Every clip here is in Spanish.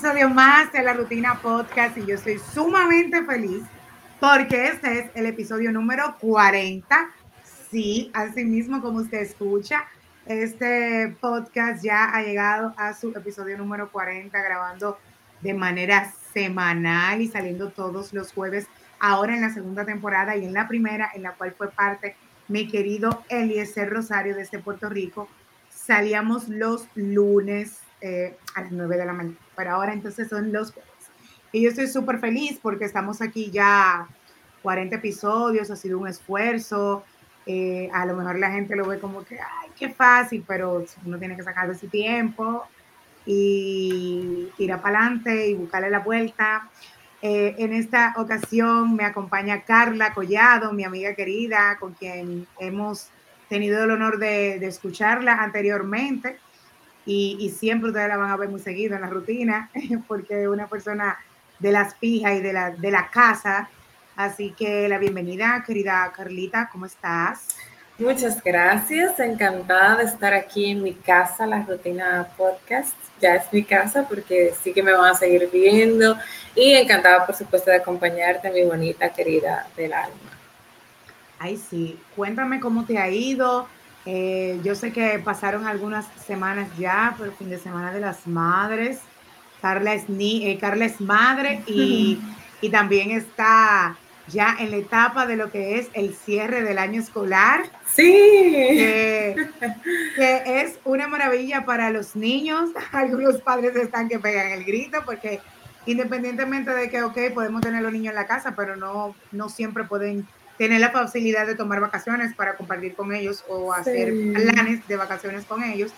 episodio más de la Rutina Podcast y yo estoy sumamente feliz porque este es el episodio número 40. Sí, así mismo como usted escucha, este podcast ya ha llegado a su episodio número 40 grabando de manera semanal y saliendo todos los jueves, ahora en la segunda temporada y en la primera, en la cual fue parte mi querido Eliezer Rosario desde Puerto Rico. Salíamos los lunes eh, a las 9 de la mañana, pero ahora entonces son los jueves. Y yo estoy súper feliz porque estamos aquí ya 40 episodios, ha sido un esfuerzo. Eh, a lo mejor la gente lo ve como que, ay, qué fácil, pero uno tiene que sacar de su tiempo y tirar para adelante y buscarle la vuelta. Eh, en esta ocasión me acompaña Carla Collado, mi amiga querida, con quien hemos tenido el honor de, de escucharla anteriormente y, siempre ustedes la van a ver muy seguido en la rutina, porque es una persona de las pijas y de la, de la casa. Así que la bienvenida, querida Carlita, ¿cómo estás? Muchas gracias, encantada de estar aquí en mi casa, la rutina podcast. Ya es mi casa porque sí que me van a seguir viendo y encantada, por supuesto, de acompañarte, mi bonita querida del alma. Ay, sí, cuéntame cómo te ha ido, eh, yo sé que pasaron algunas semanas ya, por fin de semana de las madres. Carla es, ni, eh, Carla es madre y, y, también está ya en la etapa de lo que es el cierre del año escolar. Sí. Que, que es una maravilla para los niños. Algunos padres están que pegan el grito porque independientemente de que, ok, podemos tener los niños en la casa, pero no, no siempre pueden tener la facilidad de tomar vacaciones para compartir con ellos o hacer planes de vacaciones con ellos,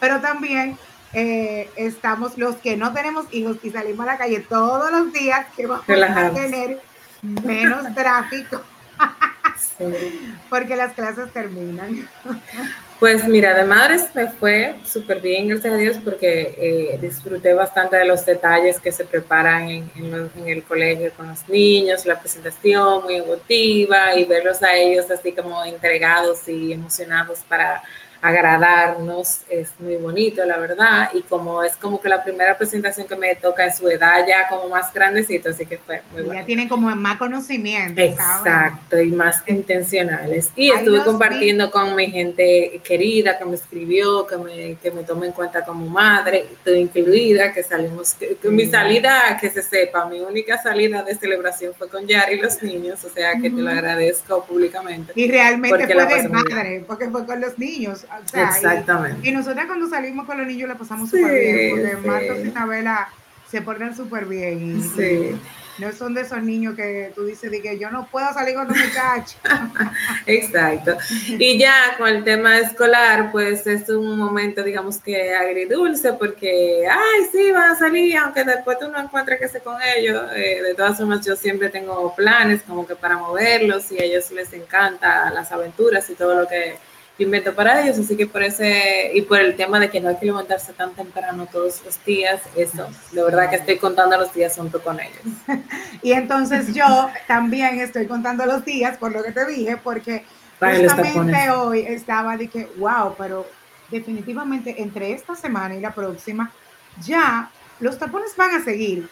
pero también eh, estamos los que no tenemos hijos y salimos a la calle todos los días que vamos a tener menos tráfico. Porque las clases terminan. Pues mira, de madres me fue súper bien, gracias a Dios, porque eh, disfruté bastante de los detalles que se preparan en, en, el colegio con los niños, la presentación muy emotiva y verlos a ellos así como entregados y emocionados para agradarnos, es muy bonito, la verdad, y como es como que la primera presentación que me toca en su edad ya como más grandecito, así que fue muy bueno. Ya tienen como más conocimiento. Exacto, y más intencionales. Y estuve compartiendo con mi gente querida que me escribió, que me, que me tome en cuenta como madre, estoy incluida, que salimos, que, mi salida, que se sepa, mi única salida de celebración fue con Yari y los niños, o sea que te lo agradezco públicamente. Y realmente fue de madre, porque fue con los niños Exactamente. Y, nosotros cuando salimos con los niños la pasamos súper bien, porque Marcos y Isabela se portan súper bien. sí. No son de esos niños que tú dices de que yo no puedo salir con los muchachos. Exacto. Y ya con el tema escolar, pues es un momento, digamos que agridulce, porque, ay, sí, van a salir, aunque después tú no encuentres que se con ellos. Eh, de todas formas, yo siempre tengo planes como que para moverlos y a ellos les encanta las aventuras y todo lo que invento para ellos, así que por ese y por el tema de que no hay que levantarse tan temprano todos los días, eso, de verdad que estoy contando los días junto con ellos. y entonces yo también estoy contando los días por lo que te dije, porque justamente hoy estaba de que, wow, pero definitivamente entre esta semana y la próxima ya los tapones van a seguir,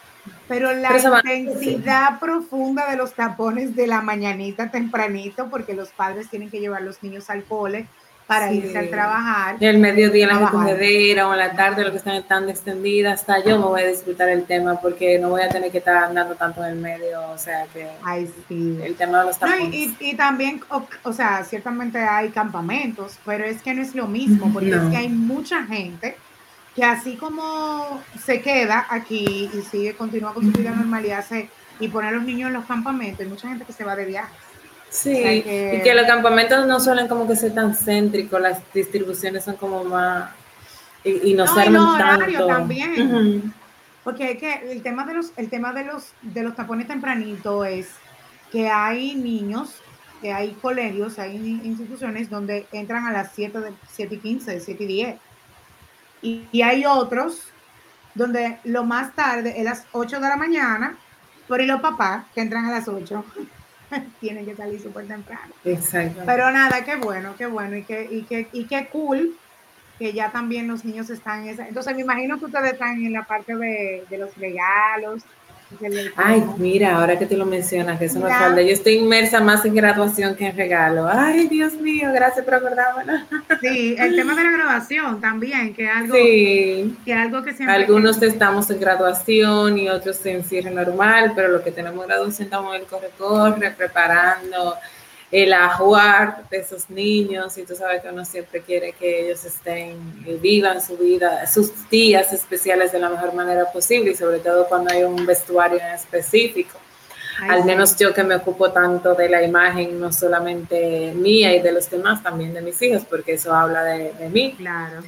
pero la intensidad profunda de los tapones de la mañanita tempranito, porque los padres tienen que llevar a los niños al cole para irse a trabajar. El mediodía en la recogedera o en la tarde, lo que están tan extendidas, hasta yo me voy a disfrutar el tema porque no voy a tener que estar andando tanto en el medio, o sea que Ay, sí. el tema de los tapones. y, y, también, o, sea, ciertamente hay campamentos, pero es que no es lo mismo, porque es que hay mucha gente que así como se queda aquí y sigue, continúa con su vida normal y hace y pone a los niños en los campamentos, hay mucha gente que se va de viaje. Sí, y que los campamentos no suelen como que ser tan céntricos, las distribuciones son como más y, no, se arman tanto. también. Porque es que el tema de los el tema de los de los tapones tempranito es que hay niños, que hay colegios, hay instituciones donde entran a las 7 de 7 y 15, 7 y 10 y, hay otros donde lo más tarde es las 8 de la mañana, pero y los papás que entran a las 8 tienen que salir súper temprano. Exacto. Pero nada, qué bueno, qué bueno y qué, y qué, y qué cool que ya también los niños están en esa. Entonces me imagino que ustedes están en la parte de, de los regalos, Ay, mira, ahora que te lo mencionas, que eso me falta. Yo estoy inmersa más en graduación que en regalo. Ay, Dios mío, gracias por acordarme. Sí, el tema de la graduación también, que algo, sí. que algo que siempre. Algunos estamos en graduación y otros en cierre normal, pero lo que tenemos graduación estamos en el corre-corre, preparando el ajuar de esos niños y tú sabes que uno siempre quiere que ellos estén, eh, vivan su vida, sus días especiales de la mejor manera posible y sobre todo cuando hay un vestuario en específico. Al menos yo que me ocupo tanto de la imagen, no solamente mía y de los demás, también de mis hijos, porque eso habla de, mí. Claro.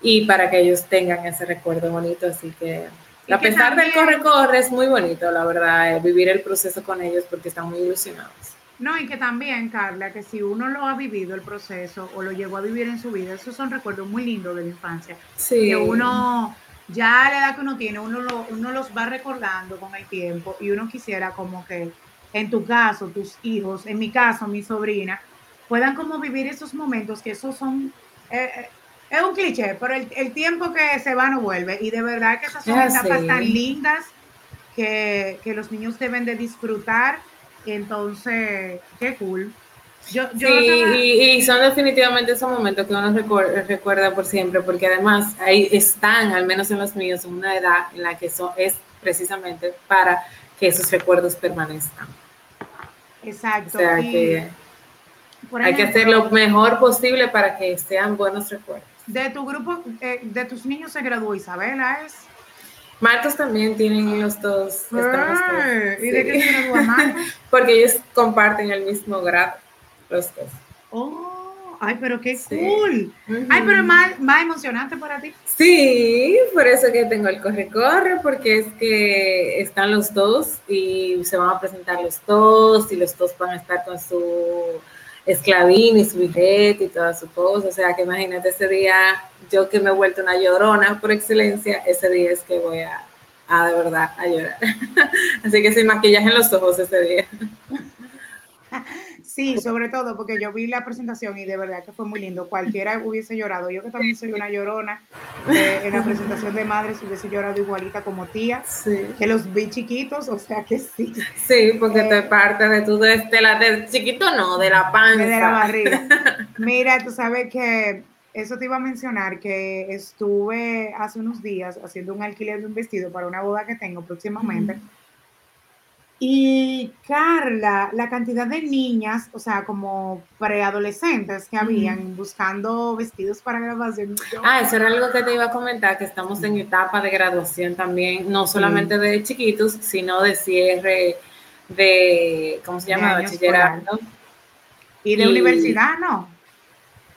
Y para que ellos tengan ese recuerdo bonito, así que a pesar del corre-corre, es muy bonito, la verdad, eh, vivir el proceso con ellos porque están muy ilusionados. No, y que también, Carla, que si uno lo ha vivido el proceso o lo llegó a vivir en su vida, esos son recuerdos muy lindos de la infancia. Sí. Que uno, ya a la edad que uno tiene, uno, lo, uno los va recordando con el tiempo y uno quisiera como que, en tu caso, tus hijos, en mi caso, mi sobrina, puedan como vivir esos momentos que esos son... Eh, eh, es un cliché, pero el, tiempo que se va no vuelve. Y de verdad que esas son etapas tan lindas que, que los niños deben de disfrutar entonces, qué cool. Yo, yo sí, y, son definitivamente esos momentos que uno recuerda, por siempre, porque además ahí están, al menos en los míos, en una edad en la que eso es precisamente para que esos recuerdos permanezcan. Exacto. O sea que hay que hacer lo mejor posible para que sean buenos recuerdos. De tu grupo, eh, de tus niños se graduó Isabela, ¿es? Marcos también tienen los dos. ¿Y de qué se Marcos? Porque ellos comparten el mismo grado, los dos. Oh, ay, pero qué cool. Ay, pero es más, más, emocionante para ti. Sí, por eso que tengo el corre-corre, porque es que están los dos y se van a presentar los dos y los dos van a estar con su esclavín y su billete y toda su cosa. O sea, que imagínate ese día, yo que me he vuelto una llorona por excelencia, ese día es que voy a, a de verdad a llorar. Así que sin maquillaje en los ojos ese día. Sí, sobre todo porque yo vi la presentación y de verdad que fue muy lindo. Cualquiera hubiese llorado. Yo que también soy una llorona, eh, en la presentación de madres hubiese llorado igualita como tía, que los vi chiquitos, o sea que sí. Sí, porque te eh, parte de tu, de, la, de chiquito no, de la panza. De la barriga. Mira, tú sabes que eso te iba a mencionar, que estuve hace unos días haciendo un alquiler de un vestido para una boda que tengo próximamente. Y Carla, la cantidad de niñas, o sea, como preadolescentes que habían buscando vestidos para graduación. Ah, eso era algo que te iba a comentar, que estamos en etapa de graduación también, no solamente de chiquitos, sino de cierre de, ¿cómo se llama? Bachillerato. Y de universidad, no.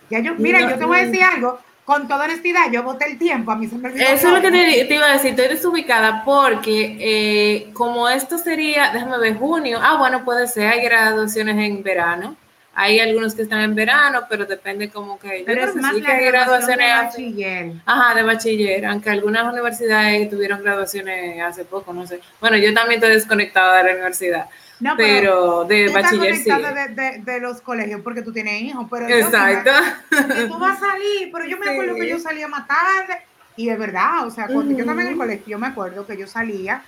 Ya yo, mira, yo te voy a decir algo con toda honestidad, yo voté el tiempo, a mí se me olvidó. Eso es lo que te, iba a decir, estoy desubicada porque eh, como esto sería, déjame ver, junio, ah, bueno, puede ser, hay graduaciones en verano, hay algunos que están en verano, pero depende como que... Pero es más la graduaciones de bachiller. Ajá, de bachiller, aunque algunas universidades tuvieron graduaciones hace poco, no sé. Bueno, yo también estoy desconectada de la universidad no, pero, de bachiller sí. De, de, los colegios porque tú tienes hijos, pero Exacto. tú vas a salir, pero yo me acuerdo que yo salía más tarde y es verdad, o sea, cuando yo estaba en el colegio, yo me acuerdo que yo salía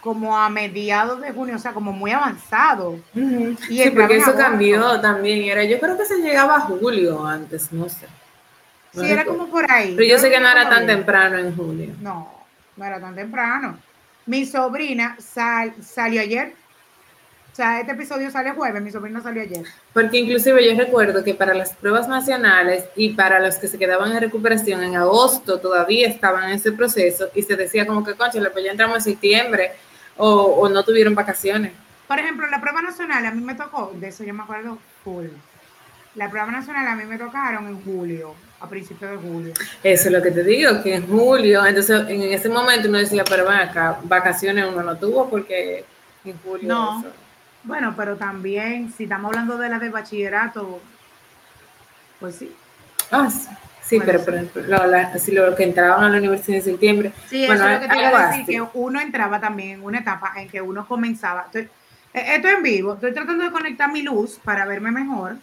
como a mediados de junio, o sea, como muy avanzado. y sí, porque eso cambió también, era, yo creo que se llegaba a julio antes, no sé. sí, era como por ahí. Pero yo sé que no era tan temprano en julio. No, no era tan temprano. Mi sobrina salió ayer. O sea, este episodio sale jueves, mi sobrina salió ayer. Porque inclusive yo recuerdo que para las pruebas nacionales y para los que se quedaban en recuperación en agosto todavía estaban en ese proceso y se decía como que, concha, pues ya entramos en septiembre o, no tuvieron vacaciones. Por ejemplo, la prueba nacional a mí me tocó, de eso yo me acuerdo full. La prueba nacional a mí me tocaron en julio a principios de julio. Eso es lo que te digo, que en julio, entonces en ese momento uno decía, pero bueno, acá vacaciones uno no tuvo porque en julio. No. Bueno, pero también, si estamos hablando de la de bachillerato, pues sí. Ah, sí. pero por ejemplo, si lo que entraban a la universidad en septiembre. Sí, eso es lo que te iba a decir, que uno entraba también en una etapa en que uno comenzaba. Entonces, esto en vivo. Estoy tratando de conectar mi luz para verme mejor.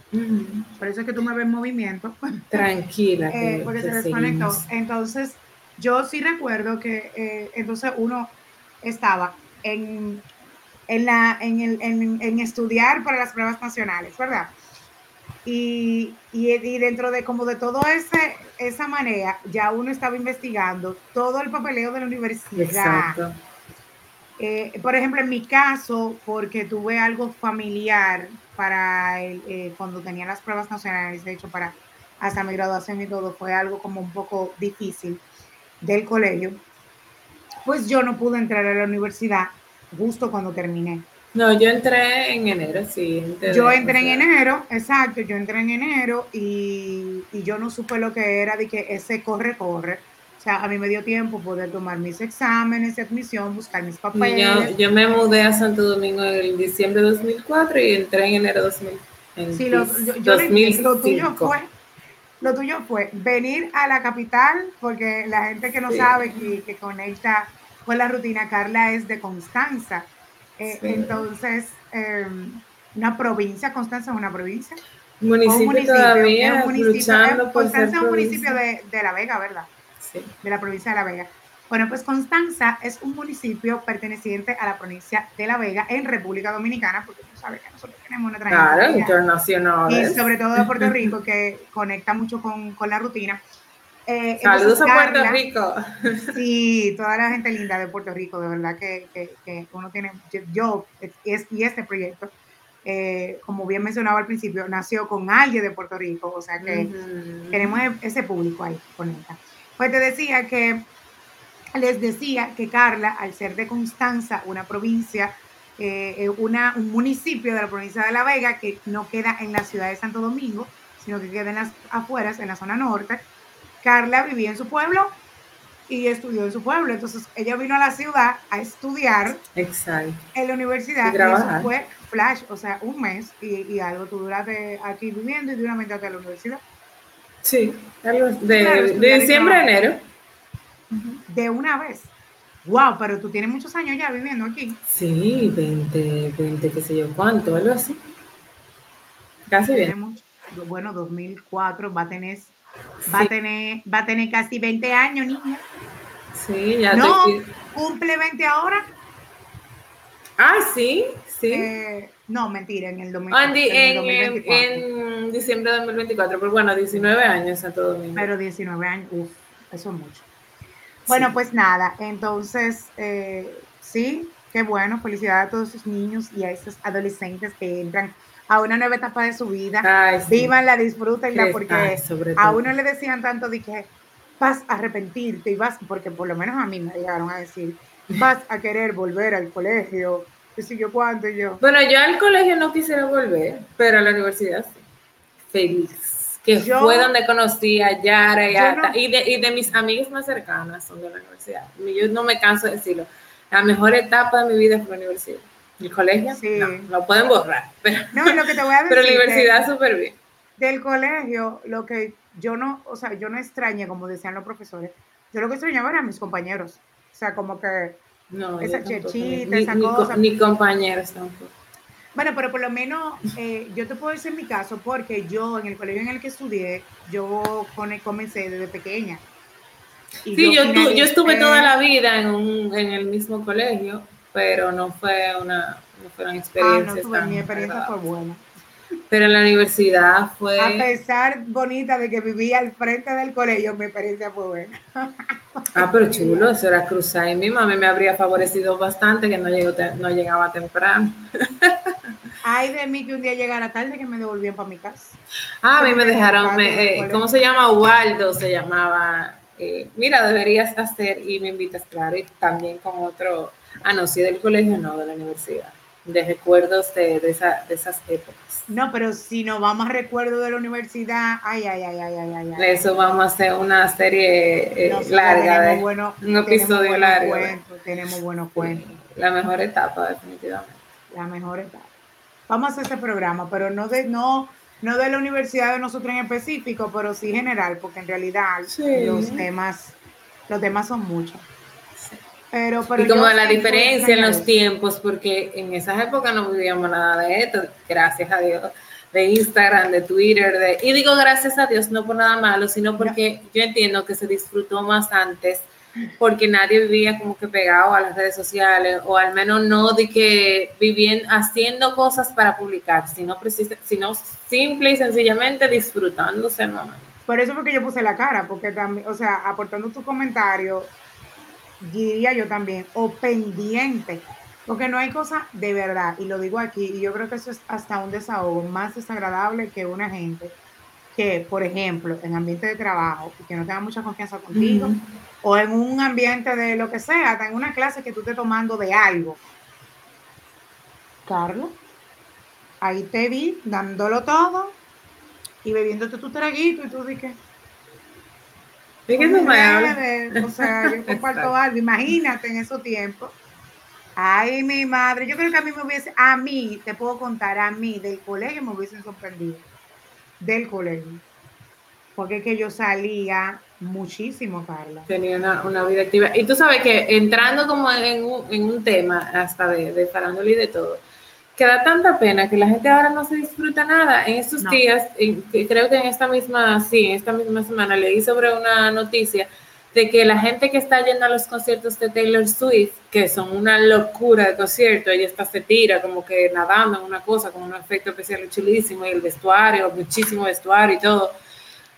Por eso es que tú me ves en movimiento. Tranquila. Eh, porque se desconectó. Entonces, yo sí recuerdo que eh, entonces uno estaba en, en, la, en, el, en, en, estudiar para las pruebas nacionales, ¿verdad? Y, y, y, dentro de como de todo ese esa manera ya uno estaba investigando todo el papeleo de la universidad Exacto. Eh, por ejemplo, en mi caso, porque tuve algo familiar para el, eh, cuando tenía las pruebas nacionales, de hecho, para hasta mi graduación y todo, fue algo como un poco difícil del colegio, pues yo no pude entrar a la universidad justo cuando terminé. No, yo entré en enero, sí. yo entré en enero, exacto, yo entré en enero y, y yo no supe lo que era de que ese corre, corre sea, a mí me dio tiempo poder tomar mis exámenes de admisión, buscar mis papeles. Yo, yo me mudé a Santo Domingo en diciembre de 2004 y entré en enero de 2000. sí, lo, lo tuyo fue lo tuyo fue venir a la capital, porque la gente que no sabe que, que, conecta con la rutina, Carla es de Constanza. Eh, entonces, em, una provincia, Constanza es una provincia. Municipio, un municipio todavía, un municipio, eh, Constanza es un municipio de, de, La Vega, ¿verdad? De la provincia de La Vega. Bueno, pues Constanza es un municipio perteneciente a la provincia de La Vega en República Dominicana, porque tú sabes que nosotros tenemos una trayectoria. Claro, internacional. Y sobre todo de Puerto Rico, que conecta mucho con, con la rutina. Eh, Saludos a Puerto Rico. Sí, toda la gente linda de Puerto Rico, de verdad que, que, que uno tiene, yo, es, y este proyecto, eh, como bien mencionaba al principio, nació con alguien de Puerto Rico, o sea que tenemos ese público ahí, conecta. Pues te decía que, les decía que Carla, al ser de Constanza, una provincia, eh, eh, una, un municipio de la provincia de La Vega, que no queda en la ciudad de Santo Domingo, sino que queda en las afueras, en la zona norte, Carla vivía en su pueblo y estudió en su pueblo. Entonces ella vino a la ciudad a estudiar Exacto. en la universidad. Y, eso fue flash, o sea, un mes y, algo. Tú duraste aquí viviendo y de una a la universidad. Sí, de, diciembre a enero. De una vez. Wow, pero tú tienes muchos años ya viviendo aquí. Sí, 20, 20, qué sé yo cuánto, algo así. Casi bien. Bueno, 2004 va a tener va a tener va a tener casi 20 años, niña. Sí, ya No, cumple 20 ahora. Ah, sí, sí. Eh, no, mentira, en el 2024. en, diciembre de 2024, pero bueno, 19 años a todo Domingo. Pero 19 años, uff, eso es mucho. Bueno, pues nada, entonces, eh, sí, qué bueno, felicidades a todos esos niños y a esos adolescentes que entran a una nueva etapa de su vida. Ay, sí. Vívanla, disfrútenla, porque a uno le decían tanto de que vas a arrepentirte y vas, porque por lo menos a mí me llegaron a decir, vas a querer volver al colegio, qué yo cuánto yo. Bueno, yo al colegio no quisiera volver, pero a la universidad sí. Feliz. Que fue donde conocí a Yara y, a, y, de, y de mis amigas más cercanas son de la universidad. Yo no me canso de decirlo. La mejor etapa de mi vida fue la universidad. El colegio, sí. no, lo pueden borrar. Pero, no, lo que te voy a decir pero la universidad súper bien. Del colegio, lo que yo no, o sea, yo no extrañé, como decían los profesores, yo lo que extrañaba eran mis compañeros. O sea, como que no, esa chechita, ni, esa ni, cosa. Ni compañeros tampoco. Bueno, pero por lo menos eh, yo te puedo decir mi caso porque yo en el colegio en el que estudié, yo comencé desde pequeña. Y sí, yo, yo, yo, estuve toda la vida en, un, en el mismo colegio, pero no fue una, no fueron experiencias. Ah, no, tuve, mi experiencia fue buena. Pero en la universidad fue... A pesar bonita de que vivía al frente del colegio, mi experiencia fue buena. Ah, pero chulo, eso era cruzar. Y mi mamá me habría favorecido bastante que no, llegó, no llegaba temprano. Ay, de mí que un día llegara tarde que me devolvían para mi casa. Ah, a mí me dejaron, me, eh, ¿cómo se llama? Waldo se llamaba. Eh, mira, deberías hacer y me invitas, claro, y también con otro, ah, no, sí, del colegio, no, de la universidad de recuerdos de, de, esa, de, esas épocas. No, pero si nos vamos a recuerdos de la universidad, ay, ay, ay, ay, ay, ay. Eso vamos a hacer una serie eh, larga, de, bueno, un episodio largo. Cuentos, tenemos buenos cuentos. La mejor etapa, definitivamente. La mejor etapa. Vamos a hacer este programa, pero no de, no, no de la universidad de nosotros en específico, pero sí general, porque en realidad sí. los temas, los temas son muchos. Pero, pero y como la diferencia en los tiempos, porque en esas épocas no vivíamos nada de esto, gracias a Dios, de Instagram, de Twitter, de, y digo gracias a Dios no por nada malo, sino porque yo entiendo que se disfrutó más antes, porque nadie vivía como que pegado a las redes sociales, o al menos no de que vivían haciendo cosas para publicar, sino, precisa, sino simple y sencillamente disfrutándose el momento. Por eso fue que yo puse la cara, porque también, o sea, aportando tu comentario, diría yo también, o pendiente, porque no hay cosa de verdad, y lo digo aquí, y yo creo que eso es hasta un desahogo más desagradable que una gente que, por ejemplo, en ambiente de trabajo, y que no tenga mucha confianza contigo, o en un ambiente de lo que sea, hasta en una clase que tú estés tomando de algo. Carlos, ahí te vi dándolo todo y bebiéndote tu traguito y tú dices, ¿De qué tú me hablas? Bebé, O sea, yo comparto algo. Imagínate en esos tiempos. Ay, mi madre. Yo creo que a mí me hubiese, a mí, te puedo contar, a mí del colegio me hubiesen sorprendido. Del colegio. Porque es que yo salía muchísimo, Carla. Tenía una, una vida activa. Y tú sabes que entrando como en un, en un tema hasta de, de farándula y de todo, que da tanta pena que la gente ahora no se disfruta nada. En estos No. días, en- creo que en esta misma, sí, en esta misma semana leí sobre una noticia de que la gente que está yendo a los conciertos de Taylor Swift, que son una locura de concierto, ella está se tira como que nadando en una cosa, con un efecto especial chulísimo y el vestuario, muchísimo vestuario y todo.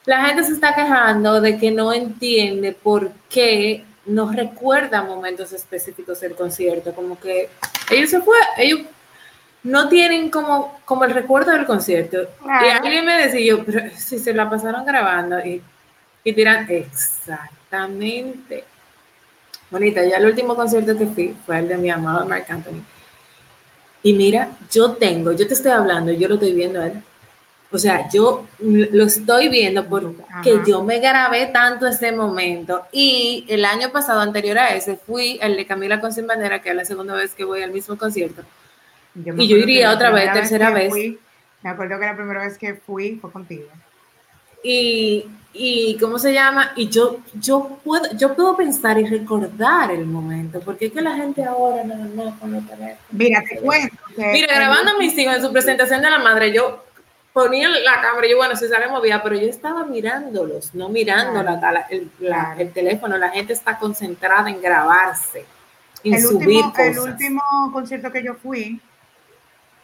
La gente se está quejando de que no entiende por qué no recuerda momentos específicos del concierto, como que ellos se fue, ellos no tienen como, como el recuerdo del concierto. Y Claro. alguien me decía, yo, pero si se la pasaron grabando y, y dirán, exactamente. Bonita, ya el último concierto que fui fue el de mi amado Mark Anthony. Y mira, yo tengo, yo te estoy hablando, yo lo estoy viendo él. O sea, yo lo estoy viendo porque Ajá. yo me grabé tanto ese momento. Y el año pasado, anterior a ese, fui el de Camila con Sin Bandera, que es la segunda vez que voy al mismo concierto. Me Y yo iría otra vez, tercera vez. fui, me acuerdo que la primera vez que fui fue contigo. Y, y ¿cómo se llama? Y yo, yo, puedo, yo puedo pensar y recordar el momento, porque es que la gente ahora no, no con los teléfonos. Mira, te cuento. Mira, el grabando a mis hijos en su presentación de la madre, yo ponía la cámara y yo, bueno, si sale movida, pero yo estaba mirándolos, no mirando Claro. la, la- el, la- el teléfono. La gente está concentrada en grabarse, en el subir último, cosas. el último concierto que yo fui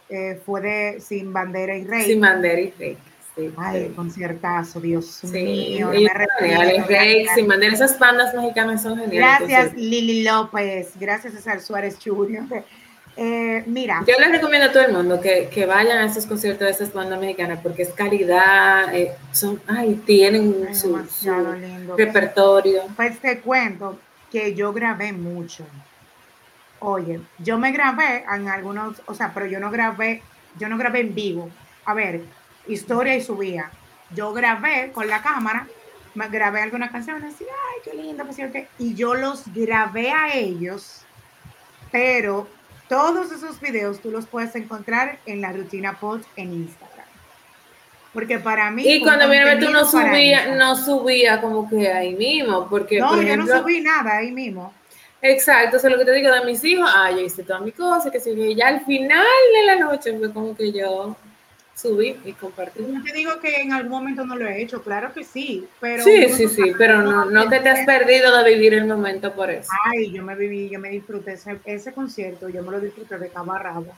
eh, fue de Sin Bandera y Rey. Sin bandera y fake. Sí, Ay, sí. conciertazo, Dios Sí, mío. no me arrepiento. Rake, Gracias. sin bandera, esas bandas mexicanas son geniales. Gracias, Lili López. Gracias, César Suárez Jr. Eh, mira, Yo les recomiendo a todo el mundo que, que vayan a esos conciertos de esas bandas mexicanas porque es calidad, eh, son, ay, tienen ay, su, demasiado su lindo. repertorio. Pues te cuento que yo grabé mucho. Oye, yo me grabé en algunos, o sea, pero yo no grabé, yo no grabé en vivo. A ver, historia y subía. Yo grabé con la cámara, me grabé algunas canciones y ay, qué lindo, pues, sí, ok. y yo los grabé a ellos, pero todos esos videos tú los puedes encontrar en la rutina pod en Instagram. Porque para mí Y cuando viene a ver, tú no contenido para subía, Instagram. no subía como que ahí mismo, porque No, por yo no subí nada ahí mismo. Exacto, eso es lo que te digo de mis hijos, ah, yo hice todas mis cosas, que sí, que ya al final de la noche fue como que yo subí y compartí. Yo te digo que en algún momento no lo he hecho, claro que sí, pero Sí, sí, no sí, pero no, no que te has perdido de vivir el momento por eso. Ay, yo me viví, yo me disfruté ese, ese concierto, yo me lo disfruté de cabo a rabo.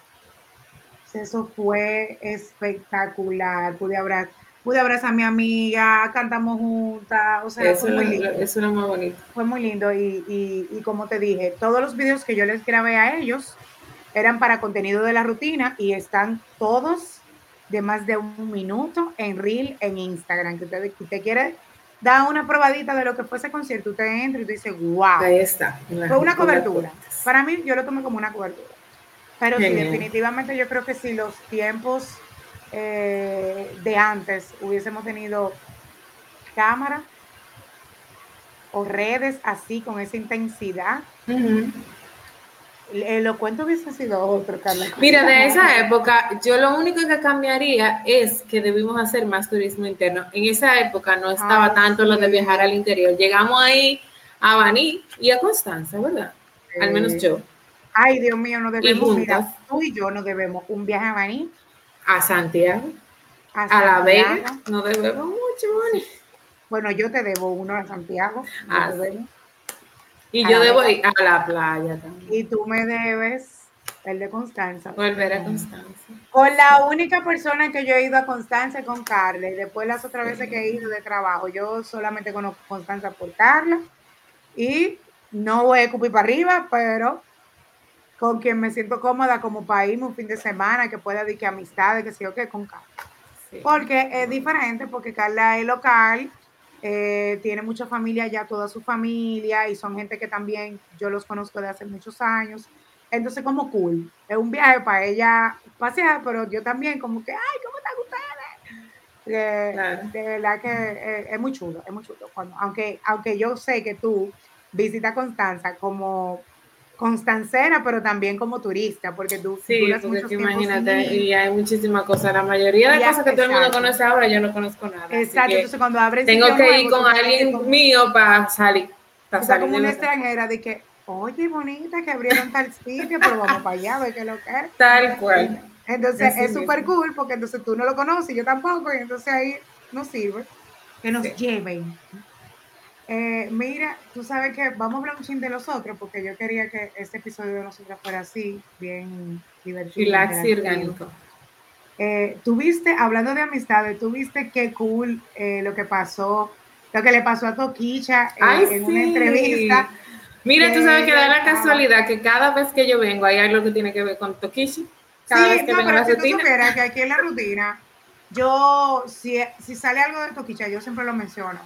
Eso fue espectacular. Pude abrazar, pude abrazar a mi amiga, cantamos juntas, o sea, Eso fue muy lindo. eso es lo más bonito. Fue muy lindo y, y, y como te dije, todos los videos que yo les grabé a ellos eran para contenido de la rutina y están todos de más de un minuto en Reel en Instagram. Que usted, que usted quiere dar una probadita de lo que fue ese concierto, usted entra y usted dice, wow. Ahí está. Fue una cobertura. Para mí, yo lo tomé como una cobertura. Pero sí, definitivamente yo creo que si los tiempos eh, de antes hubiésemos tenido cámara o redes así con esa intensidad, el lo cuento hubiese sido otro, Carla. Mira, de esa época, yo lo único que cambiaría es que debimos hacer más turismo interno. En esa época no estaba Ay, tanto lo de viajar al interior. Llegamos ahí a Baní y a Constanza, ¿verdad? al menos yo. Ay, Dios mío, no debemos, mira, tú y yo no debemos un viaje a Maní. A Santiago. A, La Vega. No debemos mucho, Moni. Bueno, yo te debo uno a Santiago. Ah, y yo debo ir a la playa también. Y tú me debes el de Constanza. Volver a Constanza. Con la única persona que yo he ido a Constanza con Carla y después las otras veces que he ido de trabajo, yo solamente conozco Constanza por Carla y no voy a escupir para arriba, pero con quien me siento cómoda como para irme un fin de semana, que pueda decir que amistades, que sé yo qué, con Carla. Porque es diferente, porque Carla es local, eh, tiene mucha familia ya, toda su familia, y son gente que también yo los conozco de hace muchos años. Entonces, como cool. Es un viaje para ella pasear, pero yo también, como que, ay, ¿cómo están ustedes? De verdad que eh, es, muy chulo, es muy chulo. aunque, aunque yo sé que tú visitas Constanza como constancera, pero también como turista, porque tú sí, porque imagínate, y hay muchísimas cosas, la mayoría de cosas que todo el mundo conoce ahora, yo no conozco nada. Exacto, entonces cuando abres tengo que ir con alguien mío para salir. Para salir como una extranjera de que, oye, bonita, que abrieron tal sitio, pero vamos para allá, a ver qué lo que es. Tal cual. Entonces es súper cool, porque entonces tú no lo conoces, yo tampoco, y entonces ahí nos sirve que nos lleven. Eh, mira, tú sabes que vamos a hablar un chin de los otros, porque yo quería que este episodio de nosotros fuera así, bien divertido. Y orgánico. Eh, tuviste, hablando de amistades, tuviste qué cool eh, lo que pasó, lo que le pasó a Toquicha eh, en una entrevista. Mira, tú sabes que da la casualidad que cada vez que yo vengo hay algo que tiene que ver con Toquicha. Cada sí, no, pero si tú supieras que aquí en la rutina, yo, si, si sale algo de Toquicha, yo siempre lo menciono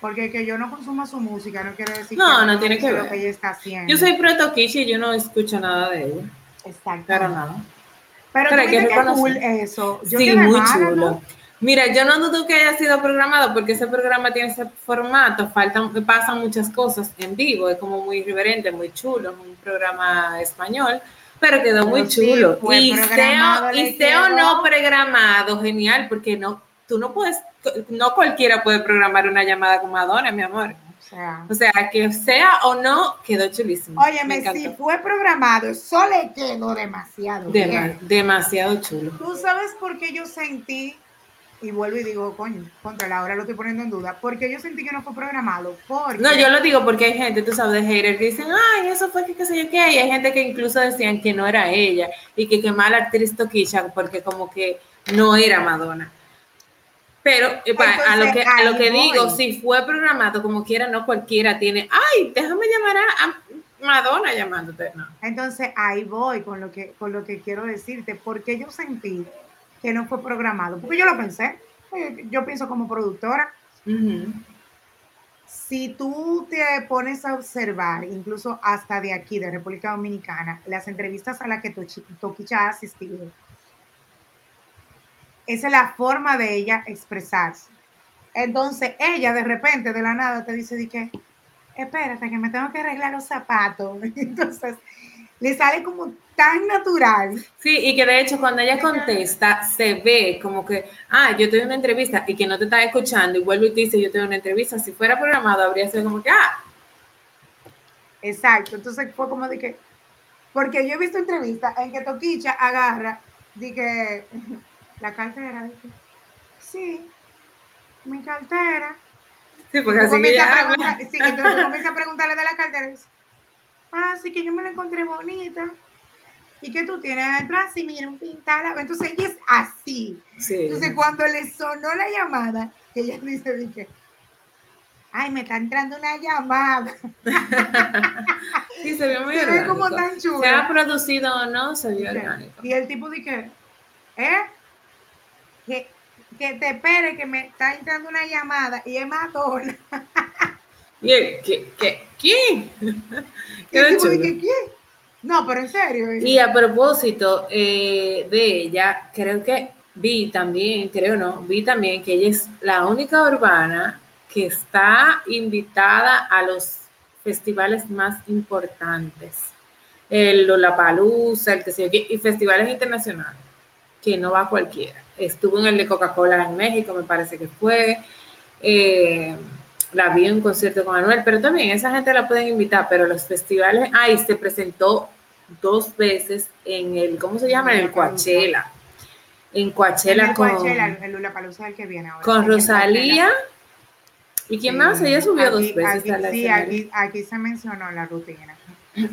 porque que yo no consumo su música no quiere decir no, que no, tiene que ver. lo que ella está haciendo. Yo soy pro y yo no escucho nada de ella. Exacto. Pero nada. Pero, Pero que cool eso. Yo sí, muy chulo. Mira, yo no dudo que haya sido programado porque ese programa tiene ese formato, faltan, pasan muchas cosas en vivo, es como muy irreverente, muy chulo, un programa español, pero quedó muy chulo. y sea, y sea o no programado, genial, porque no, tú no puedes no cualquiera puede programar una llamada con Madonna, mi amor. O sea, que sea o no, quedó chulísimo. Óyeme, si fue programado, eso le quedó demasiado bien. Demasiado chulo. Tú sabes por qué yo sentí, y vuelvo y digo, coño, contra la hora lo estoy poniendo en duda, porque yo sentí que no fue programado. Porque... No, yo lo digo porque hay gente, tú sabes, de haters que dicen, ay, eso fue que qué sé yo qué, y hay gente que incluso decían que no era ella, y que qué mala actriz Toquisha, porque como que no era Madonna. Pero eh, a lo que, a lo que digo, si fue programado como quiera, no cualquiera tiene, ay, déjame llamar a, Madonna llamándote. No. Entonces ahí voy con lo que con lo que quiero decirte, porque yo sentí que no fue programado, porque yo lo pensé, yo pienso como productora. Si tú te pones a observar, incluso hasta de aquí, de República Dominicana, las entrevistas a las que Toquicha ha asistido, esa es la forma de ella expresarse. Entonces, ella de repente, de la nada, te dice, que, espérate, que me tengo que arreglar los zapatos. Entonces, le sale como tan natural. Sí, y que de hecho cuando ella contesta, se ve como que, ah, yo tengo una entrevista y que no te está escuchando y vuelve y te dice, yo tengo una entrevista. Si fuera programado, habría sido como que, ah. Exacto, entonces fue como de que, porque yo he visto entrevistas en que Toquicha agarra, de que la cartera. Dije, sí, mi cartera. Sí, porque así que ya Sí, entonces comienza a preguntarle de la cartera. Dice, ah, sí que yo me la encontré bonita. ¿Y qué tú tienes atrás? Sí, mira, un pintada. Entonces ella es así. Sí. Entonces cuando le sonó la llamada, ella dice, dije, ay, me está entrando una llamada. sí, se vio muy se ve como tan chulo. Se ha producido o no, se vio orgánico. Y el tipo dije, ¿eh? Que, que te espere que me está entrando una llamada y es Madonna. ¿Qué? ¿Qué? ¿Quién? ¿Quién? No, pero en serio. Y a propósito eh, de ella, creo que vi también, creo no, vi también que ella es la única urbana que está invitada a los festivales más importantes. El Lollapalooza, el que se y festivales internacionales, que no va cualquiera estuvo en el de Coca-Cola en México, me parece que fue. Eh, la vi en un concierto con Manuel, pero también esa gente la pueden invitar, pero los festivales, ay, se presentó dos veces en el, ¿cómo se llama? En el Coachella. En Coachella con... Coachella, el que viene ahora. Con Rosalía. ¿Y quién más? Ella subió dos veces a la Sí, aquí, aquí se mencionó la rutina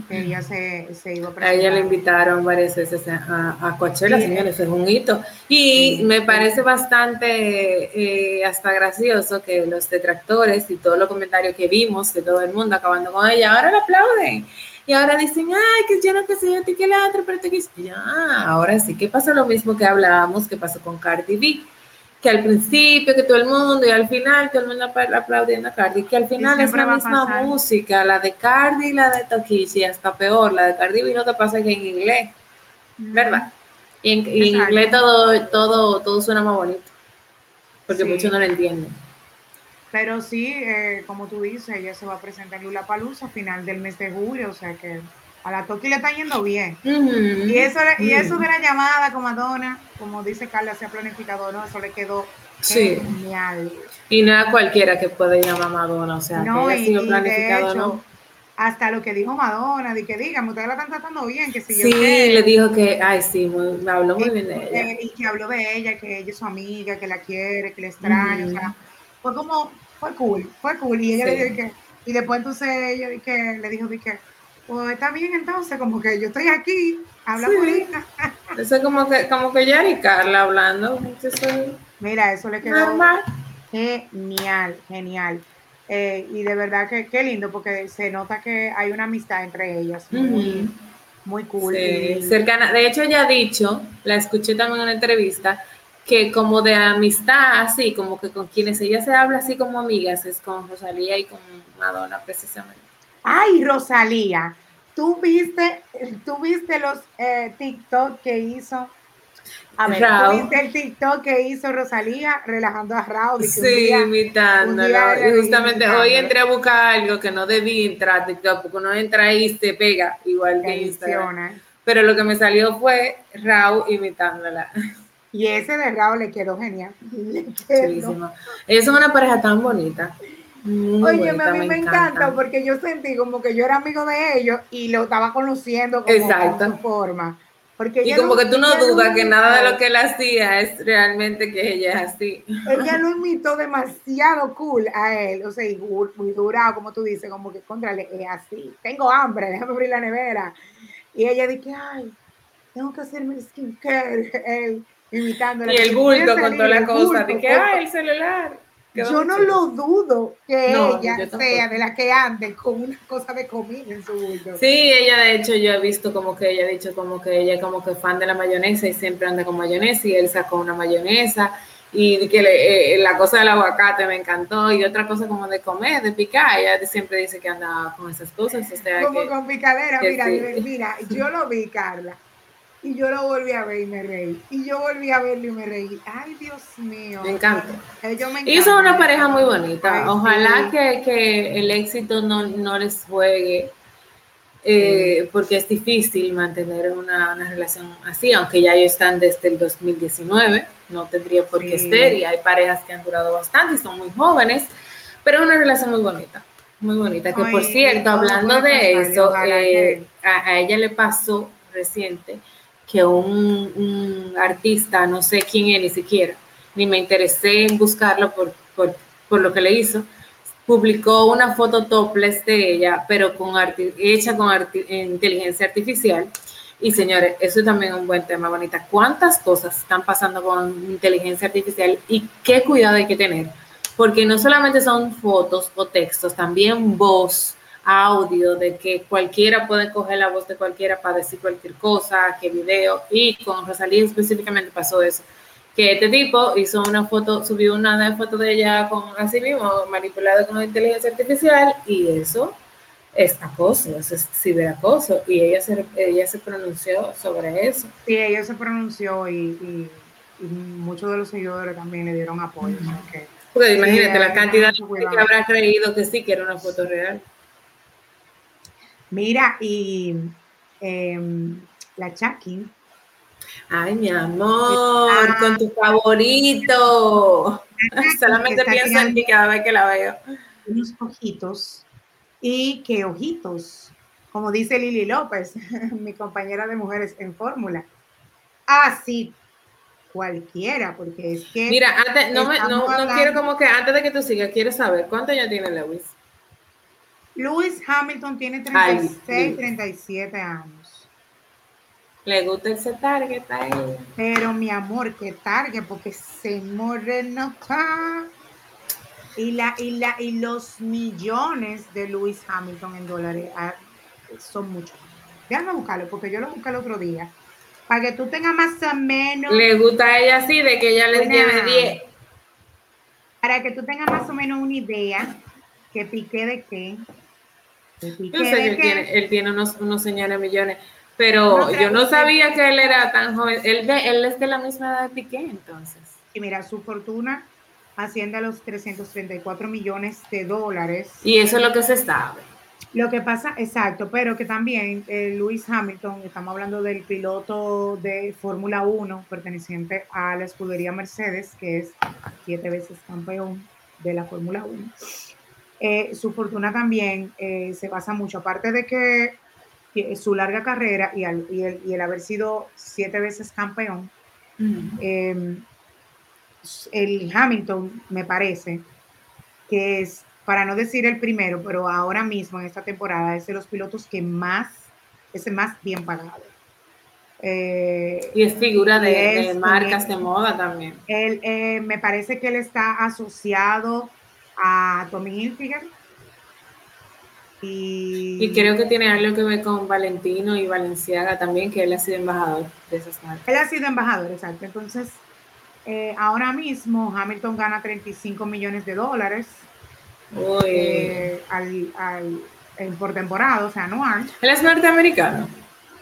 ella se, se iba a ella le invitaron varias veces a, a Coachella, señores, es un hito. Y me parece bastante eh, hasta gracioso que los detractores y todos los comentarios que vimos de todo el mundo acabando con ella, ahora la aplauden. Y ahora dicen, ay, que yo no que sé yo, que la otra, pero te quise. Ya, ahora sí que pasa lo mismo que hablábamos, que pasó con Cardi B que al principio, que todo el mundo, y al final todo el mundo aplaudiendo a Cardi, que al final es la misma música, la de Cardi y la de Tokishi, hasta peor, la de Cardi y lo que pasa que en inglés, ¿verdad? Y en, inglés todo, todo, todo suena más bonito, porque muchos no lo entienden. Pero sí, eh, como tú dices, ella se va a presentar en Lula Palusa a final del mes de julio, o sea que a la Toki le está yendo bien. y, eso, y eso de la llamada con Madonna, como dice Carla, sea planificado, ¿no? Eso le quedó genial. Y nada cualquiera que puede llamar a Madonna, o sea, no, que haya sido planificado, ¿no? Hasta lo que dijo Madonna, de que dígame, ustedes la están tratando bien, que si Sí, le dijo que, ay, sí, me habló muy bien de ella. Y que habló de ella, que ella es su amiga, que la quiere, que le extraña, o sea, fue como, fue cool, fue cool. Y ella le dijo que, y después entonces ella que, le dijo que, pues está bien entonces, como que yo estoy aquí, habla sí. Eso es como que, como que ya y Carla hablando. Mira, eso le quedó genial, genial. Eh, y de verdad que qué lindo, porque se nota que hay una amistad entre ellas. Muy, muy cool. cercana. De hecho, ella ha dicho, la escuché también en una entrevista, que como de amistad, así, como que con quienes ella se habla así como amigas, es con Rosalía y con Madonna precisamente. Ay, Rosalía, ¿tú viste, tú viste los eh, TikTok que hizo? A ver, ¿tú viste el TikTok que hizo Rosalía relajando a Raúl? Sí, imitándolo. Y justamente hoy entré a buscar algo que no debí entrar a TikTok, porque uno entra y se pega igual que Instagram. Pero lo que me salió fue Raúl imitándola. Y ese de Raúl le quedó genial. Ellos son una pareja tan bonita. Oye, a mí me, encanta. porque yo sentí como que yo era amigo de ellos y lo estaba conociendo como Exacto. su forma. Porque y como que tú no dudas que nada de lo que él hacía es realmente que ella es así. Ella lo imitó demasiado cool a él, o sea, muy durado, como tú dices, como que contrale, es así. Tengo hambre, déjame abrir la nevera. Y ella dice, ay, tengo que hacerme el skincare, él imitando. Y el bulto con toda la cosa, de que, ay, el celular. Yo no lo dudo que ella sea de la que ande con una cosa de comida en su bulto. Sí, ella de hecho yo he visto como que ella ha dicho como que ella como que fan de la mayonesa y siempre anda con mayonesa y él sacó una mayonesa y que eh, la cosa del aguacate me encantó y otra cosa como de comer, de picar, ella siempre dice que anda con esas cosas. como con picadera, mira, mira, yo lo vi, Carla y yo lo volví a ver y me reí. Y yo volví a verlo y me reí. Ay, Dios mío. Me encanta. Y son una pareja muy bonita. Ojalá que, el éxito no, les juegue, eh, porque es difícil mantener una, relación así, aunque ya ellos están desde el 2019, no tendría por qué ser, y hay parejas que han durado bastante y son muy jóvenes, pero es una relación muy bonita. Muy bonita, que por cierto, hablando de eso, eh, a ella le pasó reciente que un, artista, no sé quién es ni siquiera, ni me interesé en buscarlo por, por, lo que le hizo, publicó una foto topless de ella, pero con hecha con inteligencia artificial. Y señores, eso es también un buen tema, bonita. ¿Cuántas cosas están pasando con inteligencia artificial y qué cuidado hay que tener? Porque no solamente son fotos o textos, también voz, audio, de que cualquiera puede coger la voz de cualquiera para decir cualquier cosa, que video, y con Rosalía específicamente pasó eso, que este tipo hizo una foto, subió una foto de ella con así mismo, manipulada con inteligencia artificial, y eso es acoso, es ciberacoso, y ella se, ella se pronunció sobre eso. Sí, ella se pronunció y, muchos de los seguidores también le dieron apoyo. Porque imagínate la cantidad de gente que habrá creído que sí que era una foto real. Mira, y em, la Chucky. Ay, mi amor, con tu favorito. Solamente pienso en ti cada vez que la veo. unos ojitos y qué ojitos, como dice Lili López, mi compañera de mujeres en fórmula. Así, cualquiera, porque es que... Mira, antes, no, me, no, no quiero como que antes de que tú sigas, quiero saber, ¿cuánto ya tiene Lewis? Lewis Hamilton tiene 36, 37 años. Le gusta ese target ahí. Pero mi amor, ¿qué target? Porque se moreno acá. Y, la, y, la, y los millones de Lewis Hamilton en dólares ah, son muchos. Déjame buscarlo, porque yo lo busqué el otro día. Para que tú tengas más o menos. Le gusta a ella así, de que ella le lleve 10. Para que tú tengas más o menos una idea que piqué de qué. Yo sé que él tiene, él tiene unos, unos señores millones, pero yo no sabía que él era tan joven. Él, él es de la misma edad de Piqué, entonces. Y mira, su fortuna asciende a los 334 millones de dólares. Y eso es lo que se sabe. Lo que pasa, exacto, pero que también eh, Lewis Hamilton, estamos hablando del piloto de Fórmula 1 perteneciente a la escudería Mercedes, que es siete veces campeón de la Fórmula 1. Eh, su fortuna también eh, se basa mucho, aparte de que, su larga carrera y, el, haber sido siete veces campeón, em, el Hamilton me parece que es, para no decir el primero, pero ahora mismo en esta temporada es de los pilotos que más, es el más bien pagado. Eh, y es figura de, marcas de moda también. Él, me parece que él está asociado a Tommy Hilfiger. Y, creo que tiene algo que ver con Valentino y Valenciaga también, que él ha sido embajador de esas marcas. Él ha sido embajador, exacto. Entonces, eh, ahora mismo Hamilton gana 35 millones de dólares eh, al, por temporada, o sea, anual. Él es norteamericano.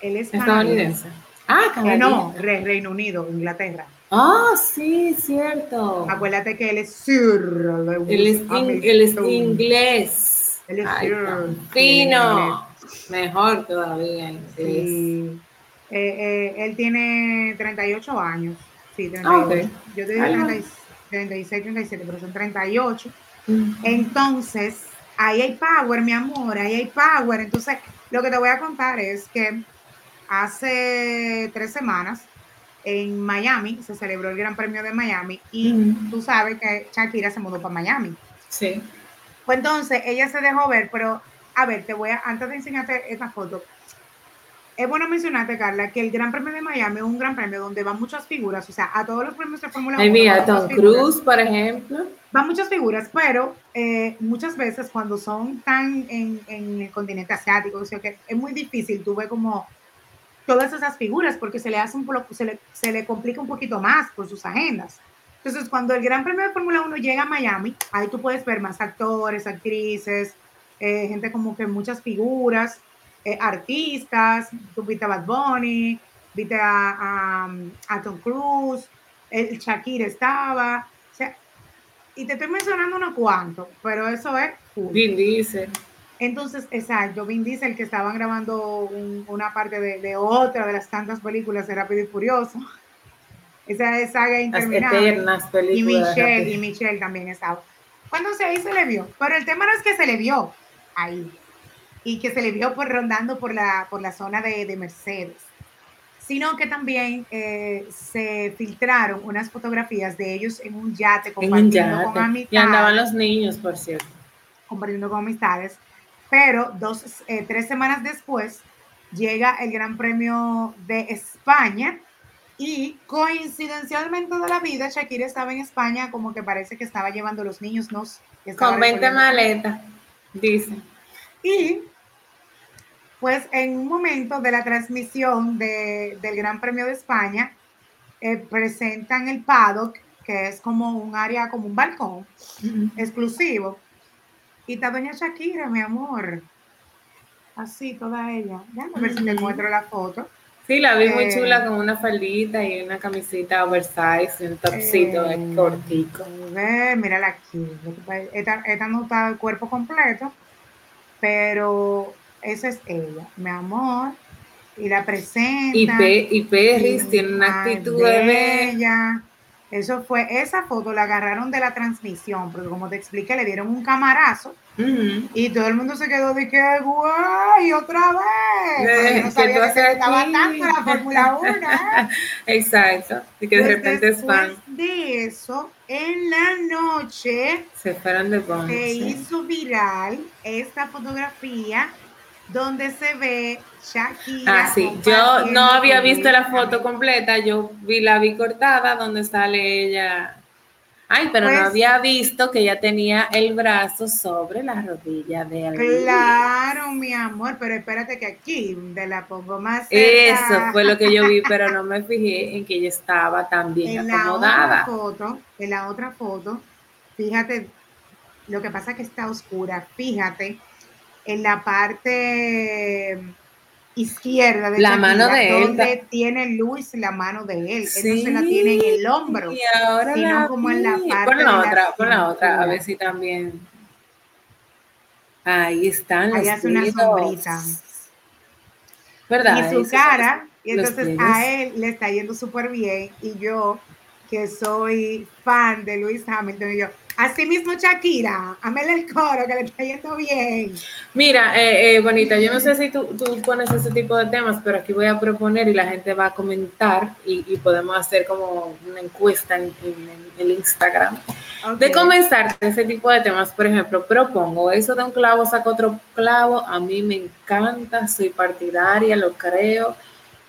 Él es estadounidense. Ah, eh, no, Reino Unido, Inglaterra. Ah, sí, cierto. Acuérdate que él es sur. Él es, él es inglés. Él es Fino. Mejor todavía Sí. Eh, eh, él tiene 38 años. Sí, 38. Ah, Yo te digo 36, 37, pero son 38. Entonces, ahí hay power, mi amor, ahí hay power. Entonces, lo que te voy a contar es que hace tres semanas en Miami, se celebró el Gran Premio de Miami y tú sabes que Shakira se mudó para Miami. Sí. Pues entonces ella se dejó ver, pero a ver, te voy a, antes de enseñarte esta foto, es bueno mencionarte, Carla, que el Gran Premio de Miami es un gran premio donde van muchas figuras, o sea, a todos los premios de Fórmula 1. Mira, Tom Cruise, por ejemplo. Van muchas figuras, pero eh, muchas veces cuando son tan en, en el continente asiático, o sea, que es muy difícil, tú ves como todas esas figuras porque se le, hace un, se le, se le complica un poquito más por sus agendas. Entonces, cuando el Gran Premio de Fórmula 1 llega a Miami, ahí tú puedes ver más actores, actrices, eh, gente como que muchas figuras, eh, artistas, tú viste a Bad Bunny, viste a, a, Tom Cruise, el Shakira estaba, o sea, y te estoy mencionando unos cuantos, pero eso es... Vin Diesel. Entonces, exacto, Vin Diesel que estaban grabando una parte de, otra de las tantas películas de Rápido y Furioso. Esa es saga interminable. Y Michelle, y Michelle también estaba. Cuando se ahí se le vio. Pero el tema no es que se le vio ahí. Y que se le vio por rondando por la, por la zona de, Mercedes. Sino que también eh, se filtraron unas fotografías de ellos en un yate compartiendo con amistades. Y andaban los niños, por cierto. Compartiendo con amistades pero dos, eh, tres semanas después llega el Gran Premio de España y coincidencialmente de la vida, Shakira estaba en España como que parece que estaba llevando a los niños, ¿no? Con 20 maletas, dice. Y pues en un momento de la transmisión del Gran Premio de España, eh, presentan el paddock, que es como un área, como un balcón exclusivo y está doña Shakira, mi amor. Así, toda ella. a ver si te muestro la foto. Sí, la vi muy eh, chula con una faldita y una camisita oversize, un topcito eh, cortico. mírala aquí. Esta, esta no está el cuerpo completo, pero esa es ella, mi amor. Y la presenta. Y, Pe y Perris tiene una actitud de ella. Eso fue, esa foto la agarraron de la transmisión, porque como te expliqué, le dieron un camarazo y todo el mundo se quedó de que, guay, otra vez. no sabía que, estaba tanto la Fórmula 1. Exacto, y que de repente es fan. de eso, en la noche se fueron de Se hizo viral esta fotografía donde se ve Shakira. Ah, sí, yo no había visto la foto completa, yo vi la vi cortada donde sale ella. Ay, pero no pues había visto que ella tenía el brazo sobre la rodilla de él. Claro, mi amor, pero espérate que aquí te la pongo más Eso fue lo que yo vi, pero no me fijé en que ella estaba tan bien en acomodada. La otra foto, en la otra foto, fíjate, lo que pasa es que está oscura, fíjate, en la parte izquierda de la mano de él donde tiene Luis la mano de él. Él no se la tiene en el hombro y ahora sino como en la parte por la otra por la otra a ver si también. Ahí están ahí hace una sombrita verdad y su cara y entonces a él le está yendo súper bien y yo que soy fan de Luis Hamilton y yo Así mismo Shakira, amele el coro, que le está yendo bien. Mira, eh, eh, Bonita, yo no sé si tú, pones ese tipo de temas, pero aquí voy a proponer y la gente va a comentar y, podemos hacer como una encuesta en, el Instagram. De comenzar ese tipo de temas, por ejemplo, propongo eso de un clavo saca otro clavo, a mí me encanta, soy partidaria, lo creo.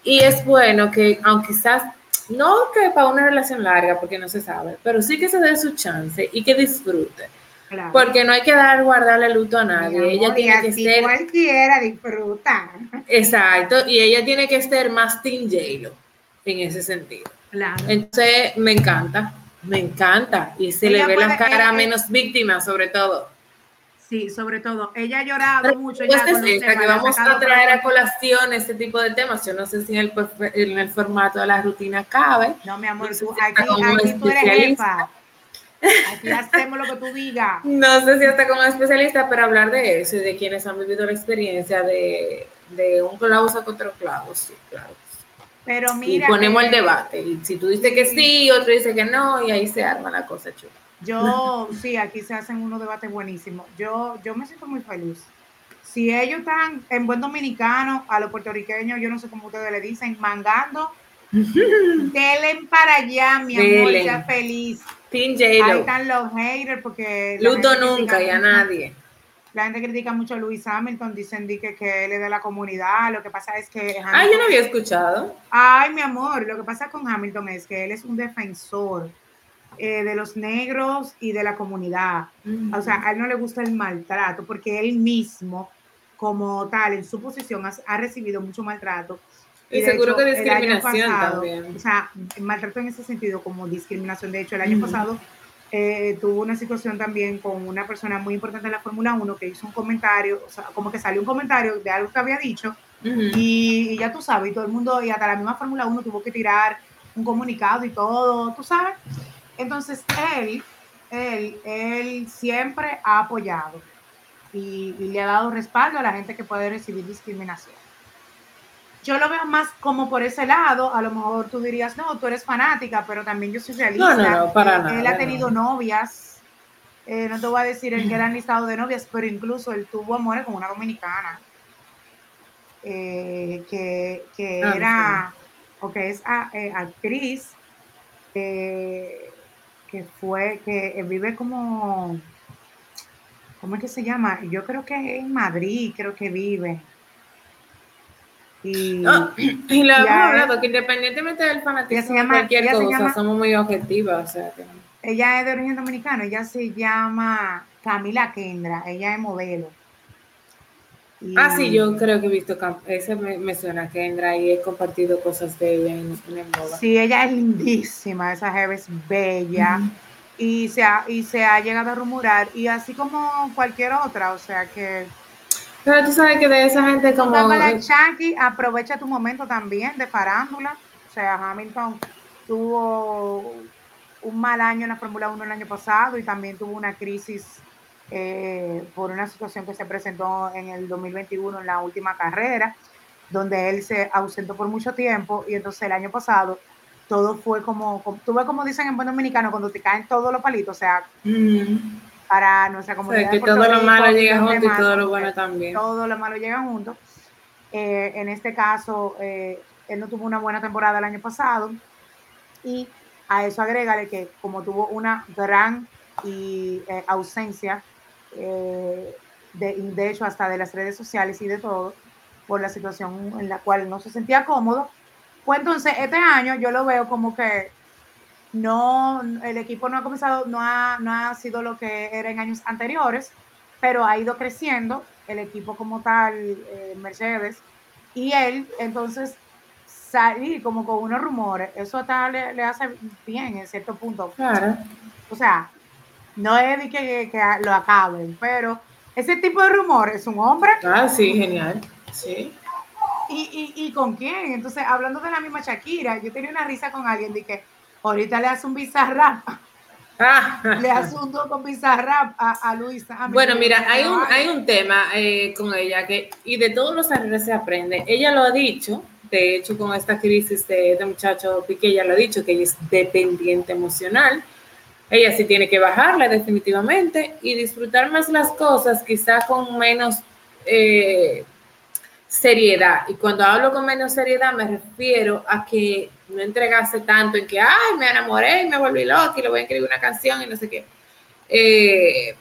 Y es bueno que, aunque quizás no que para una relación larga, porque no se sabe, pero sí que se dé su chance y que disfrute. Porque no hay que dar, guardarle luto a nadie. ella tiene que ser. Cualquiera disfrutar. Exacto. Y ella tiene que ser más Team j en ese sentido. Entonces, me encanta. Me encanta. Y se le ve la cara menos víctima, sobre todo. Sí, sobre todo. Ella ha llorado mucho. Ya que vamos a traer a colación este tipo de temas. Yo no sé si en el, formato de la rutina cabe. No, mi amor, tú, aquí, aquí tú eres jefa. Aquí hacemos lo que tú digas. No sé si hasta como especialista, pero hablar de eso y de quienes han vivido la experiencia de, de un clavo saca otro clavo, sí, claro. Pero mira. Y ponemos el debate. Y si tú dices que sí, otro dice que no, y ahí se arma la cosa chula. Yo, sí, aquí se hacen unos debates buenísimos. Yo, yo me siento muy feliz. Si ellos están en buen dominicano, a los puertorriqueños, yo no sé cómo ustedes le dicen, mangando, denle para allá, mi amor, ya feliz. Ahí están los haters porque... Luto nunca y a nadie. La gente critica mucho a Luis Hamilton, dicen que, que él es de la comunidad, lo que pasa es que... Ay, yo no había escuchado. Ay, mi amor, lo que pasa con Hamilton es que él es un defensor eh, de los negros y de la comunidad. O sea, a él no le gusta el maltrato porque él mismo, como tal, en su posición, ha, recibido mucho maltrato. Y, seguro que discriminación también. O sea, maltrato en ese sentido como discriminación. De hecho, el año pasado eh, tuvo una situación también con una persona muy importante en la Fórmula 1 que hizo un comentario, o sea, como que salió un comentario de algo que había dicho y, y, ya tú sabes, y todo el mundo, y hasta la misma Fórmula 1 tuvo que tirar un comunicado y todo, tú sabes. Entonces, él, él, él siempre ha apoyado y, le ha dado respaldo a la gente que puede recibir discriminación. Yo lo veo más como por ese lado, a lo mejor tú dirías, no, tú eres fanática, pero también yo soy realista. No, no, para nada. Él ha tenido novias, eh, no te voy a decir el gran listado de novias, pero incluso él tuvo amores con una dominicana, eh, que, ah, era, o que es ah, eh, actriz, que fue, que vive como, ¿cómo es que se llama? Yo creo que en Madrid, creo que vive. Y, y lo hemos hablado, que independientemente del fanatismo cualquier cosa, somos muy objetivas. O sea, Ella es de origen dominicano, ella se llama Camila Kendra, ella es modelo. Ah, sí, yo creo que he visto, ese me, suena Kendra y he compartido cosas de ella en, el moda. Sí, ella es lindísima, esa jefa es bella. Y se, ha, y se ha llegado a rumorar, y así como cualquier otra, o sea que pero tú sabes que de esa gente como... Chucky aprovecha tu momento también de farándula. O sea, Hamilton tuvo un mal año en la Fórmula 1 el año pasado y también tuvo una crisis eh, por una situación que se presentó en el 2021 en la última carrera, donde él se ausentó por mucho tiempo y entonces el año pasado todo fue como, como tú ves como dicen en buen dominicano, cuando te caen todos los palitos, o sea, mm. para nuestra comunidad. que todo lo malo llega junto y todo lo bueno también. Todo lo malo llega junto. Eh, en este caso, eh, él no tuvo una buena temporada el año pasado y a eso agrégale que como tuvo una gran y, eh, ausencia, de, de hecho hasta de las redes sociales y de todo, por la situación en la cual no se sentía cómodo, pues entonces este año yo lo veo como que no, el equipo no ha comenzado, no ha, no ha sido lo que era en años anteriores, pero ha ido creciendo el equipo como tal, eh, Mercedes, y él entonces salir como con unos rumores, eso hasta le, hace bien en cierto punto. Claro. O sea, no es de que, que, lo acaben, pero ese tipo de rumores es un hombre. Ah, sí, genial. Sí. ¿Y, y, y con quién? Entonces, hablando de la misma Shakira, yo tenía una risa con alguien de que ahorita le hace un bizarrap. Ah. le hace un con bizarrap a, a Luisa. bueno, mira, hay un, hay un tema eh, con ella que, y de todos los errores se aprende. Ella lo ha dicho, de hecho, con esta crisis de, de muchacho Piqué, ella lo ha dicho, que ella es dependiente emocional. Ella sí tiene que bajarla definitivamente y disfrutar más las cosas, quizás con menos eh, seriedad. Y cuando hablo con menos seriedad me refiero a que no entregase tanto en que, ay, me enamoré y me volví loca y le voy a escribir una canción y no sé qué. Eh,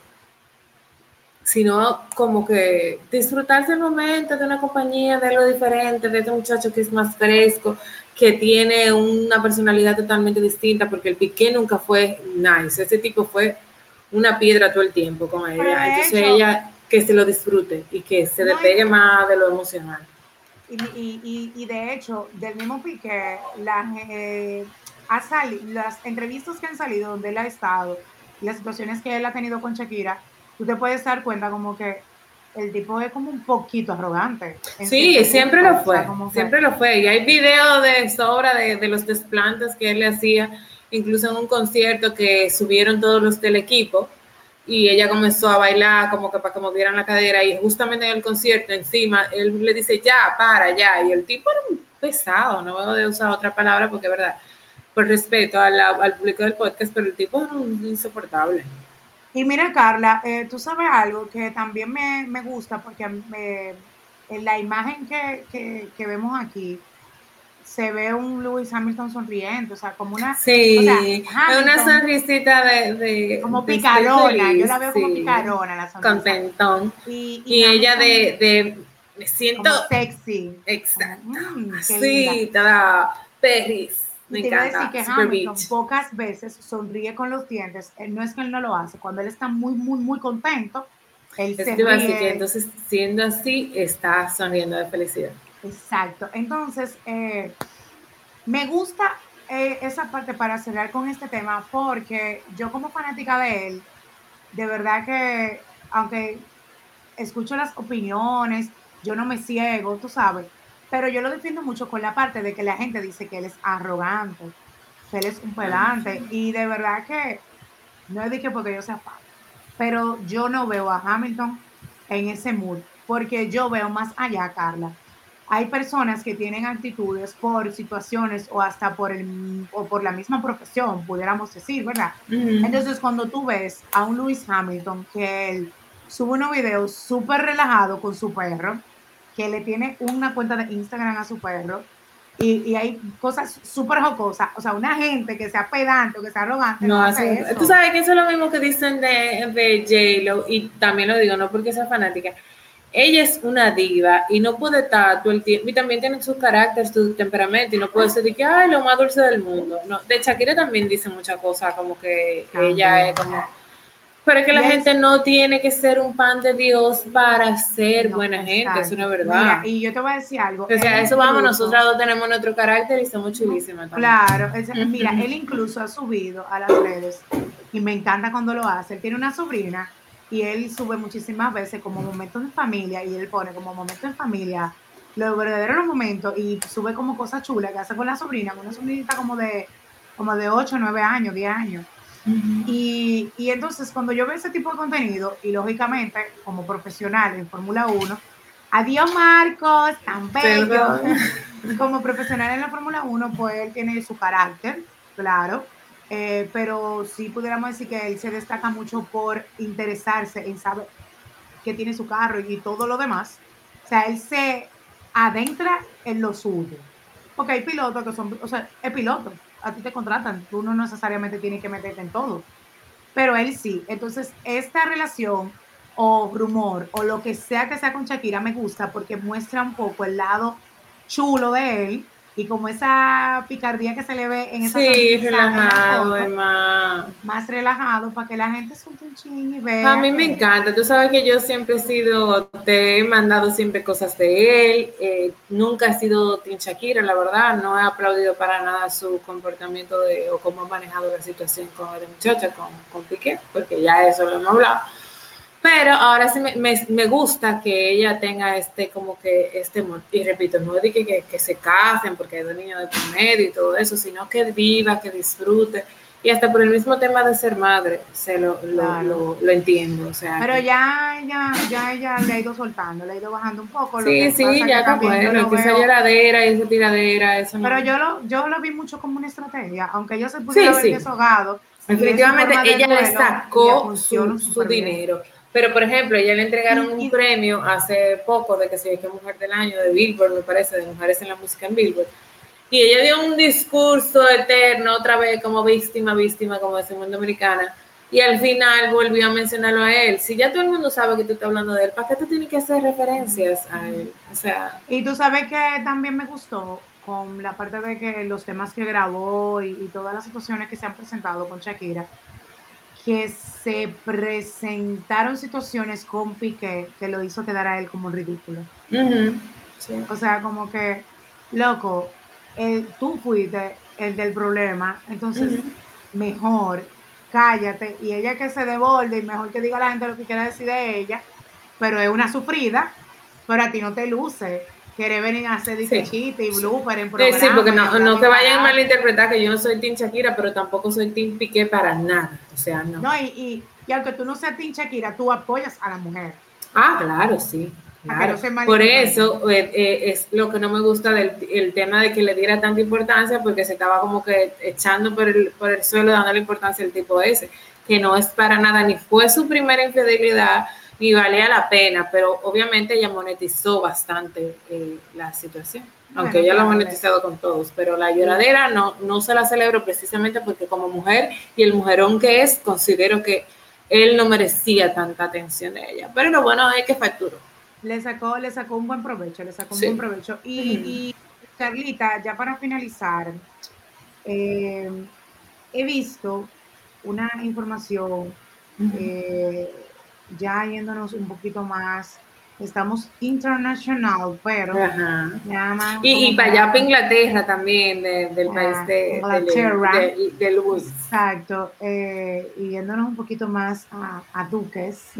sino como que disfrutarse el momento de una compañía, de lo diferente, de este muchacho que es más fresco, que tiene una personalidad totalmente distinta, porque el Piqué nunca fue nice, ese tipo fue una piedra todo el tiempo con ella. Entonces ella que se lo disfrute y que se despegue más de lo emocional. Y, y, de hecho, del mismo Piqué, las, eh, ha las entrevistas que han salido donde él ha estado y las situaciones que él ha tenido con Shakira, tú te puedes dar cuenta como que el tipo es como un poquito arrogante. Sí, siempre lo fue, siempre lo fue. Y hay videos de sobra de, de, los desplantes que él le hacía, incluso en un concierto que subieron todos los del equipo y ella comenzó a bailar como que para que movieran la cadera y justamente en el concierto encima él le dice ya, para, ya, y el tipo era un pesado, no voy a usar otra palabra porque es verdad, por respeto al público del podcast, pero el tipo era un insoportable. Y mira, Carla, eh, tú sabes algo que también me, me gusta porque me, en la imagen que, que, que vemos aquí, se ve un Lewis Hamilton sonriente, o sea, como una... Sí, una sonrisita de... como picarona, yo la veo como picarona la sonrisa. Contentón. Y, ella de, de, me siento... sexy. Exacto. Mm, sí, toda perris. Me te encanta. Decir que Hamilton pocas veces sonríe con los dientes. No es que él no lo hace. Cuando él está muy, muy, muy contento, él se ríe. entonces, siendo así, está sonriendo de felicidad. Exacto. Entonces, eh, me gusta eh, esa parte para cerrar con este tema porque yo como fanática de él, de verdad que, aunque escucho las opiniones, yo no me ciego, tú sabes, pero yo lo defiendo mucho con la parte de que la gente dice que él es arrogante, que él es un pedante, y de verdad que no es de que porque yo sea fan, pero yo no veo a Hamilton en ese mood, porque yo veo más allá, Carla. Hay personas que tienen actitudes por situaciones o hasta por, el, o por la misma profesión, pudiéramos decir, ¿verdad? Entonces, cuando tú ves a un Lewis Hamilton que él sube unos videos súper relajado con su perro, que le tiene una cuenta de Instagram a su perro, y, hay cosas súper jocosas, o sea, una gente que sea pedante o que sea arrogante. No, hace Tú sabes que eso es lo mismo que dicen de, de J-Lo, y también lo digo, no porque sea fanática, ella es una diva y no puede estar todo el tiempo, y también tiene su carácter, su temperamento, y no puede ser de que, ay, lo más dulce del mundo. No, de Shakira también dice muchas cosas, como que ella es como... Pero es que la gente no tiene que ser un pan de Dios para ser buena gente, es verdad. y yo te voy a decir algo. O sea, eso vamos, nosotros dos tenemos nuestro carácter y somos chulísimas también. Claro, mira, él incluso ha subido a las redes, y me encanta cuando lo hace, él tiene una sobrina y él sube muchísimas veces como momentos de familia y él pone como momentos de familia los verdaderos momentos y sube como cosas chulas que hace con la sobrina, con una sobrinita como de como de 8, 9 años, 10 años. Y, y, entonces cuando yo veo ese tipo de contenido y lógicamente como profesional en Fórmula 1, Adiós, Marcos, tan bello. Como profesional en la Fórmula 1, pues él tiene su carácter, claro, eh, pero sí pudiéramos decir que él se destaca mucho por interesarse en saber que tiene su carro y todo lo demás. O sea, él se adentra en lo suyo. Porque hay pilotos que son, o sea, es piloto, a ti te contratan, tú no necesariamente tienes que meterte en todo, pero él sí. Entonces, esta relación o rumor o lo que sea que sea con Shakira me gusta porque muestra un poco el lado chulo de él y como esa picardía que se le ve en esa sí, relajado, más. más relajado para que la gente suelte un ching y vea. A mí me encanta, tú sabes que yo siempre he sido, te he mandado siempre cosas de él, eh, nunca he sido Team Shakira, la verdad, no he aplaudido para nada su comportamiento de, o cómo ha manejado la situación con el muchacha, con, con Piqué, porque ya eso lo hemos hablado pero ahora sí me, me, gusta que ella tenga este, como que, este, y repito, no es que, que, se casen porque hay dos niños de primer y todo eso, sino que viva, que disfrute. Y hasta por el mismo tema de ser madre, se lo, lo, lo, entiendo. O sea, pero ya, ya, ya ella le ha ido soltando, le ha ido bajando un poco. Sí, sí, ya está bueno, esa lloradera y esa tiradera, eso Pero yo, lo, yo lo vi mucho como una estrategia, aunque yo se pudiera haber desahogado. Definitivamente ella le sacó su, su dinero. Pero, por ejemplo, ella le entregaron un premio hace poco de que se que Mujer del Año de Billboard, me parece, de Mujeres en la Música en Billboard. Y ella dio un discurso eterno, otra vez como víctima, víctima, como decimos en Dominicana. Y al final volvió a mencionarlo a él. Si ya todo el mundo sabe que tú estás hablando de él, ¿para qué tú tienes que hacer referencias a él? O sea. Y tú sabes que también me gustó con la parte de que los temas que grabó y, y todas las situaciones que se han presentado con Shakira que se presentaron situaciones con Piqué que lo hizo quedar a él como ridículo. O sea, como que, loco, tú fuiste el del problema, entonces mejor cállate y ella que se devolve y mejor que diga a la gente lo que quiera decir de ella, pero es una sufrida, pero a ti no te luce quiere venir a hacer sí. y blooper en programa. Sí, porque no, no que vayan a malinterpretar que yo no soy Team Shakira, pero tampoco soy Team Piqué para nada. O sea, no. No, y, y, aunque tú no seas Team Shakira, tú apoyas a la mujer. Ah, claro, sí. Por eso eh, eh, es lo que no me gusta del el tema de que le diera tanta importancia, porque se estaba como que echando por el, por el suelo, dándole importancia al tipo ese, que no es para nada, ni fue su primera infidelidad, ni valía la pena, pero obviamente ella monetizó bastante eh, la situación, aunque ella lo ha monetizado con todos, pero la lloradera no, no se la celebro precisamente porque como mujer y el mujerón que es, considero que él no merecía tanta atención de ella, pero lo bueno es que facturó. Le sacó, le sacó un buen provecho, le sacó un buen provecho. Y, Carlita, ya para finalizar, eh, he visto una información ya yéndonos un poquito más, estamos internacional, pero Y, para allá para Inglaterra también, del país de, de, Exacto, eh, y yéndonos un poquito más a, Duques,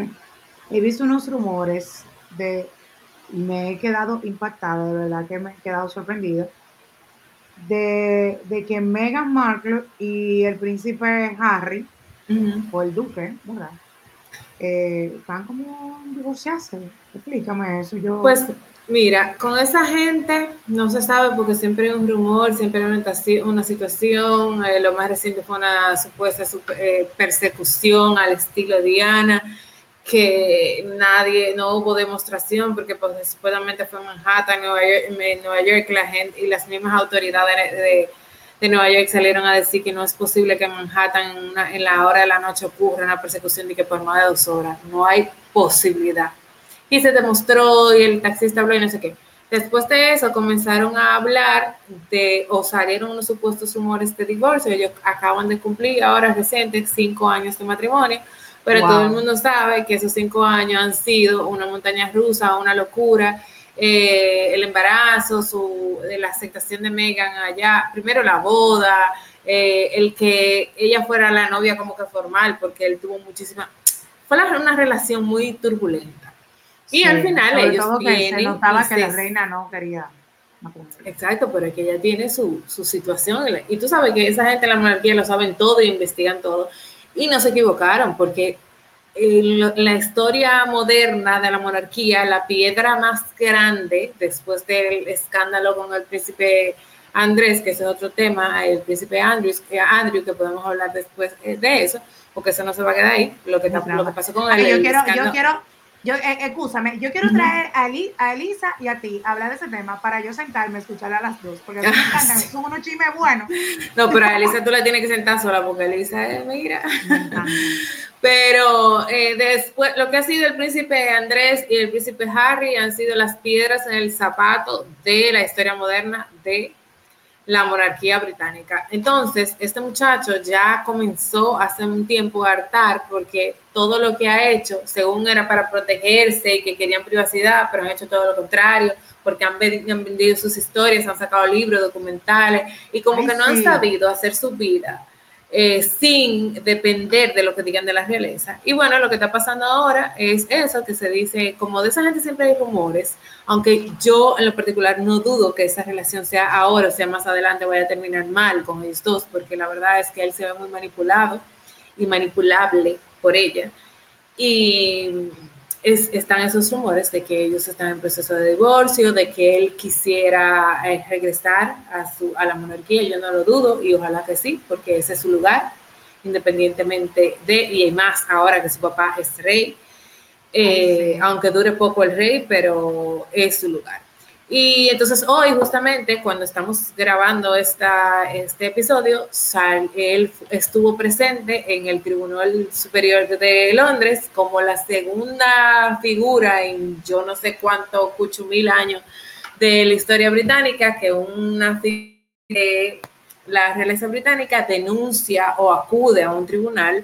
he visto unos rumores de, me he quedado impactada, de verdad que me he quedado sorprendida, de, de que Meghan Markle y el príncipe Harry, o el duque, ¿verdad? Eh, van como divorciarse. Explícame eso. Yo... Pues mira, con esa gente no se sabe porque siempre hay un rumor, siempre hay una, situación. Eh, lo más reciente fue una supuesta eh, persecución al estilo Diana que nadie, no hubo demostración porque pues, supuestamente fue Manhattan, Nueva York, Nueva York la gente y las mismas autoridades de de Nueva York salieron a decir que no es posible que en Manhattan en, la hora de la noche ocurra una persecución de que por más de dos horas. No hay posibilidad. Y se demostró y el taxista habló y no sé qué. Después de eso comenzaron a hablar de, o salieron unos supuestos rumores de divorcio. Ellos acaban de cumplir ahora recientes cinco años de matrimonio, pero todo el mundo sabe que esos cinco años han sido una montaña rusa, una locura eh, el embarazo, su, de la aceptación de Megan allá, primero la boda, eh, el que ella fuera la novia como que formal, porque él tuvo muchísima, fue una relación muy turbulenta. Y al final ellos se notaba que la reina no quería. Exacto, pero es que ella tiene su, su situación. Y tú sabes que esa gente en la monarquía lo saben todo y investigan todo. Y no se equivocaron, porque en la historia moderna de la monarquía, la piedra más grande después del escándalo con el príncipe Andrés, que ese es otro tema, el príncipe Andrews, que Andrew, que podemos hablar después eh, de eso, porque eso no se va a quedar ahí, lo que, lo que pasó con él. Yo quiero, yo quiero, yo, eh, escúchame, yo quiero traer a, Elisa y a ti a hablar de ese tema para yo sentarme a escuchar a las dos, porque me encantan, son unos chismes buenos. No, pero a Elisa tú la tienes que sentar sola, porque Elisa es, mira. Pero eh, después, lo que ha sido el príncipe Andrés y el príncipe Harry han sido las piedras en el zapato de la historia moderna de la monarquía británica. Entonces, este muchacho ya comenzó hace un tiempo a hartar porque todo lo que ha hecho, según era para protegerse y que querían privacidad, pero han hecho todo lo contrario, porque han, vendido sus historias, han sacado libros, documentales, y como que no han sabido hacer su vida eh, sin depender de lo que digan de la realeza. Y bueno, lo que está pasando ahora es eso, que se dice, como de esa gente siempre hay rumores, aunque yo en lo particular no dudo que esa relación sea ahora o sea más adelante vaya a terminar mal con ellos dos, porque la verdad es que él se ve muy manipulado y manipulable por ella. Y están esos rumores de que ellos están en proceso de divorcio, de que él quisiera eh, regresar a, su, a la monarquía, yo no lo dudo y ojalá que sí, porque ese es su lugar, independientemente de, y más ahora que su papá es rey, eh, aunque dure poco el rey, pero es su lugar. Y entonces hoy justamente cuando estamos grabando esta, este episodio, él estuvo presente en el Tribunal Superior de Londres como la segunda figura en yo no sé cuánto, cucho mil años de la historia británica que una de la realeza británica denuncia o acude a un tribunal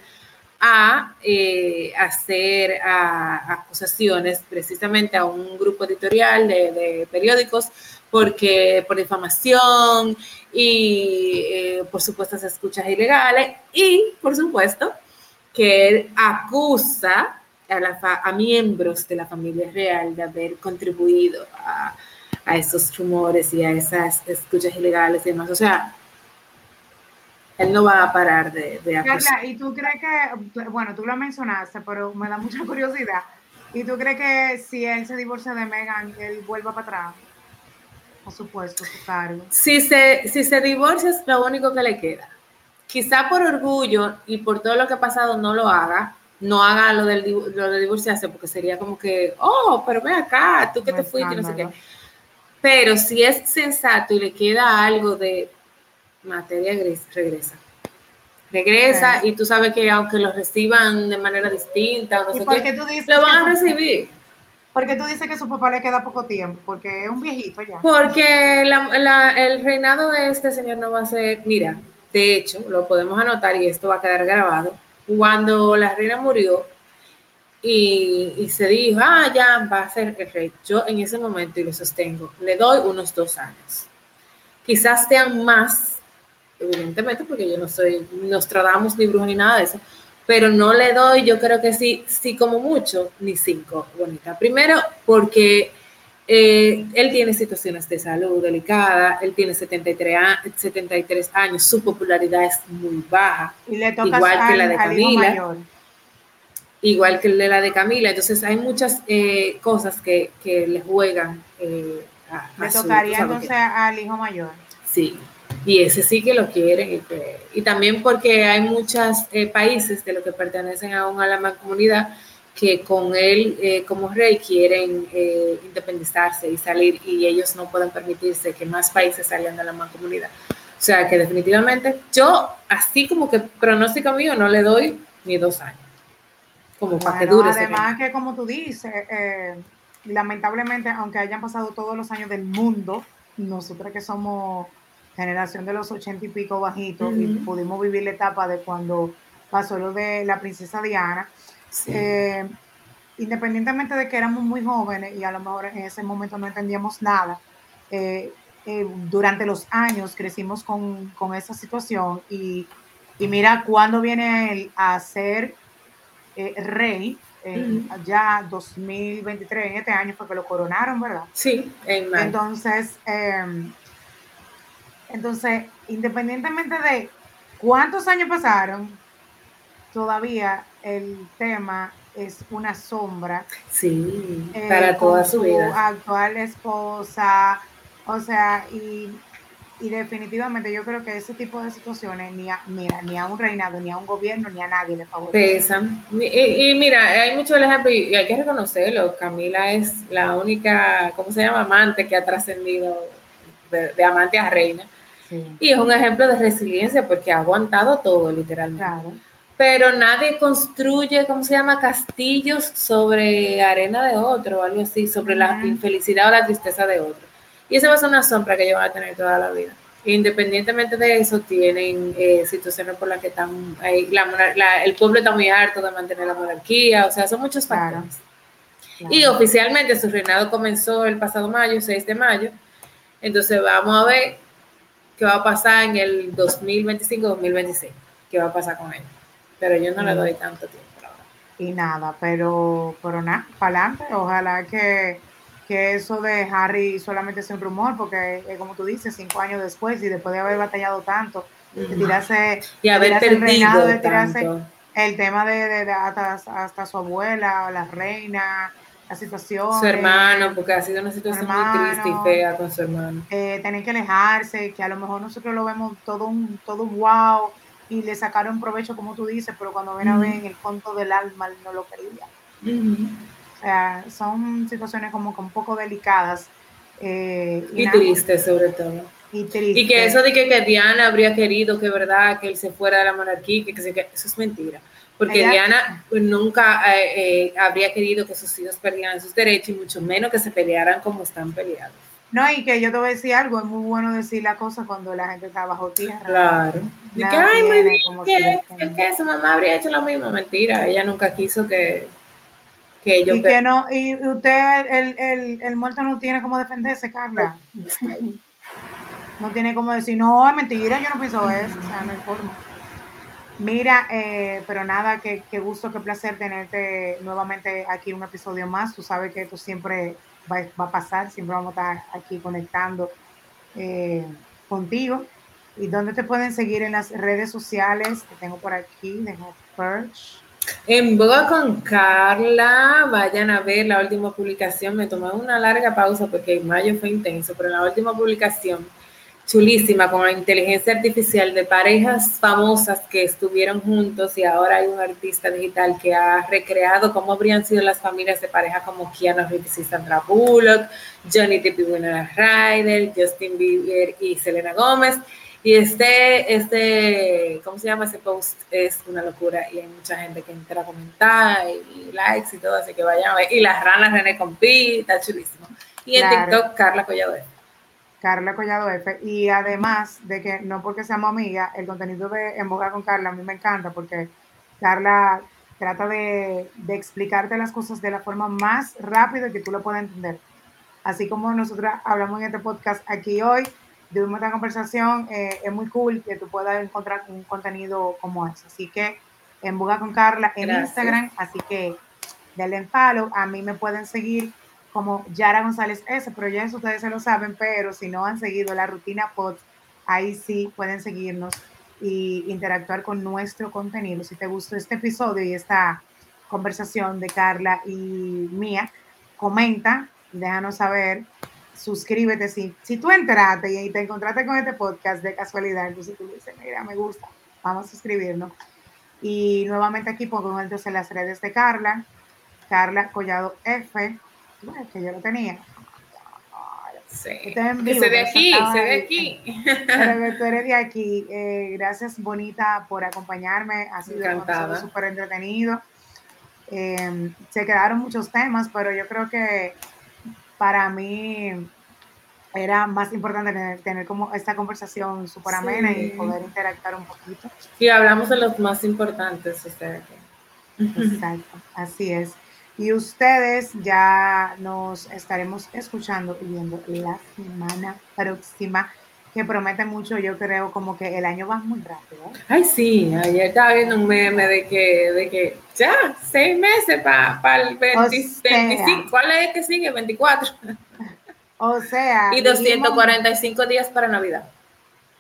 a eh, hacer acusaciones precisamente a un grupo editorial de, periódicos porque por difamación y eh, por supuestas escuchas ilegales y por supuesto que él acusa a, a miembros de la familia real de haber contribuido a, a esos rumores y a esas escuchas ilegales y demás. O sea, él no va a parar de, de ¿y tú crees que, bueno, tú lo mencionaste, pero me da mucha curiosidad, ¿y tú crees que si él se divorcia de Megan, él vuelva para atrás? Por supuesto, su cargo. Si se, si se divorcia es lo único que le queda. Quizá por orgullo y por todo lo que ha pasado no lo haga, no haga lo, del, lo de divorciarse, porque sería como que, oh, pero ven acá, tú que te fuiste, no sé qué. Pero si es sensato y le queda algo de materia regresa. Regresa y tú sabes que aunque lo reciban de manera distinta, no sé qué, lo van a recibir. Porque tú dices que su papá le queda poco tiempo, porque es un viejito ya. Porque el reinado de este señor no va a ser, mira, de hecho, lo podemos anotar y esto va a quedar grabado. Cuando la reina murió y, y se dijo, ah, ya va a ser el rey, yo en ese momento, y lo sostengo, le doy unos dos años. Quizás sean más evidentemente, porque yo no soy Nostradamus ni brujo ni nada de eso, pero no le doy, yo creo que sí, sí como mucho, ni cinco, bonita. Primero, porque eh, él tiene situaciones de salud delicada, él tiene 73, 73 años, su popularidad es muy baja, igual que la de Camila. Igual que la de Camila, entonces hay muchas eh, cosas que, que, le juegan eh, a, Le tocaría entonces al hijo mayor. Sí, y ese sí que lo quieren. Y, también porque hay muchos eh, países de los que pertenecen aún a la mancomunidad que con él eh, como rey quieren eh, independizarse y salir y ellos no pueden permitirse que más países salgan de la mancomunidad. O sea que definitivamente yo, así como que pronóstico mío, no le doy ni dos años. Como para que dure. Además que como tú dices, lamentablemente, aunque hayan pasado todos los años del mundo, nosotros que somos generación de los ochenta y pico bajitos, y pudimos vivir la etapa de cuando pasó lo de la princesa Diana. Eh, independientemente de que éramos muy jóvenes y a lo mejor en ese momento no entendíamos nada, eh, eh, durante los años crecimos con, esa situación y, mira cuando viene a ser rey, ya 2023, en este año fue que lo coronaron, ¿verdad? Sí, en Entonces, em, entonces, independientemente de cuántos años pasaron, todavía el tema es una sombra. Sí, eh, para toda su, vida. Actual esposa, o sea, y, definitivamente yo creo que ese tipo de situaciones ni a, mira, ni a un reinado, ni a un gobierno, ni a nadie le favorecen. Y, mira, hay muchos ejemplos y hay que reconocerlo. Camila es la única, ¿cómo se llama? Amante que ha trascendido de, amante a reina. Y es un ejemplo de resiliencia porque ha aguantado todo, literalmente. Claro pero nadie construye, ¿cómo se llama? Castillos sobre arena de otro o algo así, sobre la infelicidad o la tristeza de otro. Y esa va a ser una sombra que ellos van a tener toda la vida. Independientemente de eso, tienen eh, situaciones por las que están, el pueblo está muy harto de mantener la monarquía, o sea, son muchos factores. Y oficialmente su reinado comenzó el pasado mayo, 6 de mayo, entonces vamos a ver qué va a pasar en el 2025-2026, qué va a pasar con él pero yo no le doy tanto tiempo Y nada, pero, pero nada, para adelante. Ojalá que, eso de Harry solamente sea un rumor, porque como tú dices, cinco años después y después de haber batallado tanto, tirarse, y haber perdido el tanto. el tema de, hasta, su abuela, la reina, la situación. Su hermano, porque ha sido una situación muy triste y fea con su hermano. Eh, tener que alejarse, que a lo mejor nosotros lo vemos todo un, todo wow, y le sacaron provecho, como tú dices, pero cuando ven a ver en el fondo del alma, no lo quería. O sea, son situaciones como que un poco delicadas. Eh, y, tristes, sobre todo. Y, triste. y que eso de que, Diana habría querido que verdad que él se fuera de la monarquía, que, que, eso es mentira. Porque Diana pues, nunca eh, eh, habría querido que sus hijos perdieran sus derechos y mucho menos que se pelearan como están peleados. No, y que yo te voy a decir algo, es muy bueno decir la cosa cuando la gente está bajo tierra. Claro. Y que, ay, muy bien, que, que, su mamá habría hecho lo mismo. Mentira, ella nunca quiso que, que ellos... Y que no, y usted, el, el, el muerto no tiene cómo defenderse, Carla. No tiene como decir, no, es mentira, yo no pienso eso, o sea, no hay forma. Mira, eh, pero nada, qué, gusto, qué placer tenerte nuevamente aquí un episodio más. Tú sabes que tú siempre va, a pasar, siempre vamos a estar aquí conectando eh, contigo. ¿Y dónde te pueden seguir en las redes sociales que tengo por aquí? Dejo Perch. En Boga con Carla, vayan a ver la última publicación. Me tomé una larga pausa porque mayo fue intenso, pero la última publicación chulísima con la inteligencia artificial de parejas famosas que estuvieron juntos y ahora hay un artista digital que ha recreado cómo habrían sido las familias de pareja como Keanu Reeves y Sandra Bullock, Johnny Depp y Winona Ryder, Justin Bieber y Selena Gómez. Y este, este, ¿cómo se llama ese post? Es una locura y hay mucha gente que entra a comentar y, likes y todo, así que vayan a ver. Y las ranas René Compi, está chulísimo. Y en TikTok, Carla Collado. Carla Collado F. Y además de que no porque seamos amigas, el contenido de En Boca con Carla a mí me encanta porque Carla trata de, explicarte las cosas de la forma más rápida que tú lo puedas entender. Así como nosotros hablamos en este podcast aquí hoy, de una conversación, eh, es muy cool que tú puedas encontrar un contenido como ese. Así que en Boga con Carla en Instagram, así que denle en follow. A mí me pueden seguir como Yara González S, pero ya eso ustedes se lo saben, pero si no han seguido la rutina pod, ahí sí pueden seguirnos y interactuar con nuestro contenido. Si te gustó este episodio y esta conversación de Carla y mía, comenta, déjanos saber, suscríbete. Si, si tú entraste y te encontraste con este podcast de casualidad, entonces tú dices, mira, me gusta, vamos a suscribirnos. Y nuevamente aquí pongo en las redes de Carla, Carla Collado F, que yo lo tenía. Sí. se de aquí, se de aquí. tú eres de aquí. Eh, gracias, Bonita, por acompañarme. Ha sido súper entretenido. Em, se quedaron muchos temas, pero yo creo que para mí era más importante tener, como esta conversación súper amena y poder interactuar un poquito. Y hablamos de los más importantes. Exacto, así es. Y ustedes ya nos estaremos escuchando y viendo la semana próxima, que promete mucho, yo creo, como que el año va muy rápido. Ay, sí, ayer estaba viendo un meme de que, de que ya, seis meses para el 25, ¿cuál es el que sigue? 24. O sea. Y 245 días para Navidad.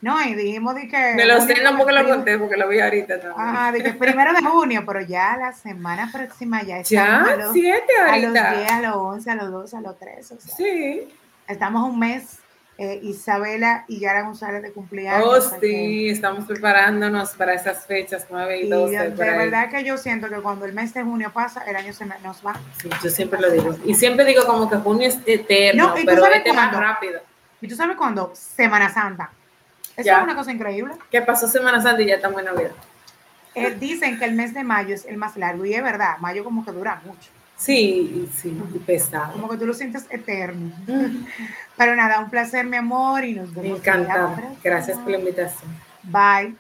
No, y dijimos de que. Me lo sé, no porque lo conté, porque lo vi ahorita también. Ajá, de que primero de junio, pero ya la semana próxima ya ya, estamos a los, siete a los ahorita. 10, a los 11, a los 12, a los 13. O sea, Sí. estamos un mes, eh, Isabela y Yara González de cumpleaños. Oh, sea que- sí, estamos preparándonos para esas fechas 9 y Y 12. de, por de verdad que yo siento que cuando el mes de junio pasa, el año se me- nos va. Sí, yo siempre lo digo. Y siempre digo como que junio es eterno, No, ¿y pero más rápido. ¿Y tú sabes cuándo? Semana Santa. Eso es una cosa increíble. Que pasó Semana Santa y ya estamos en Navidad. Eh, dicen que el mes de mayo es el más largo y es verdad, mayo como que dura mucho. Sí, sí, pesado. Como que tú lo sientes eterno. Pero nada, un placer, mi amor, y nos vemos. Me. Gracias por la invitación. Bye.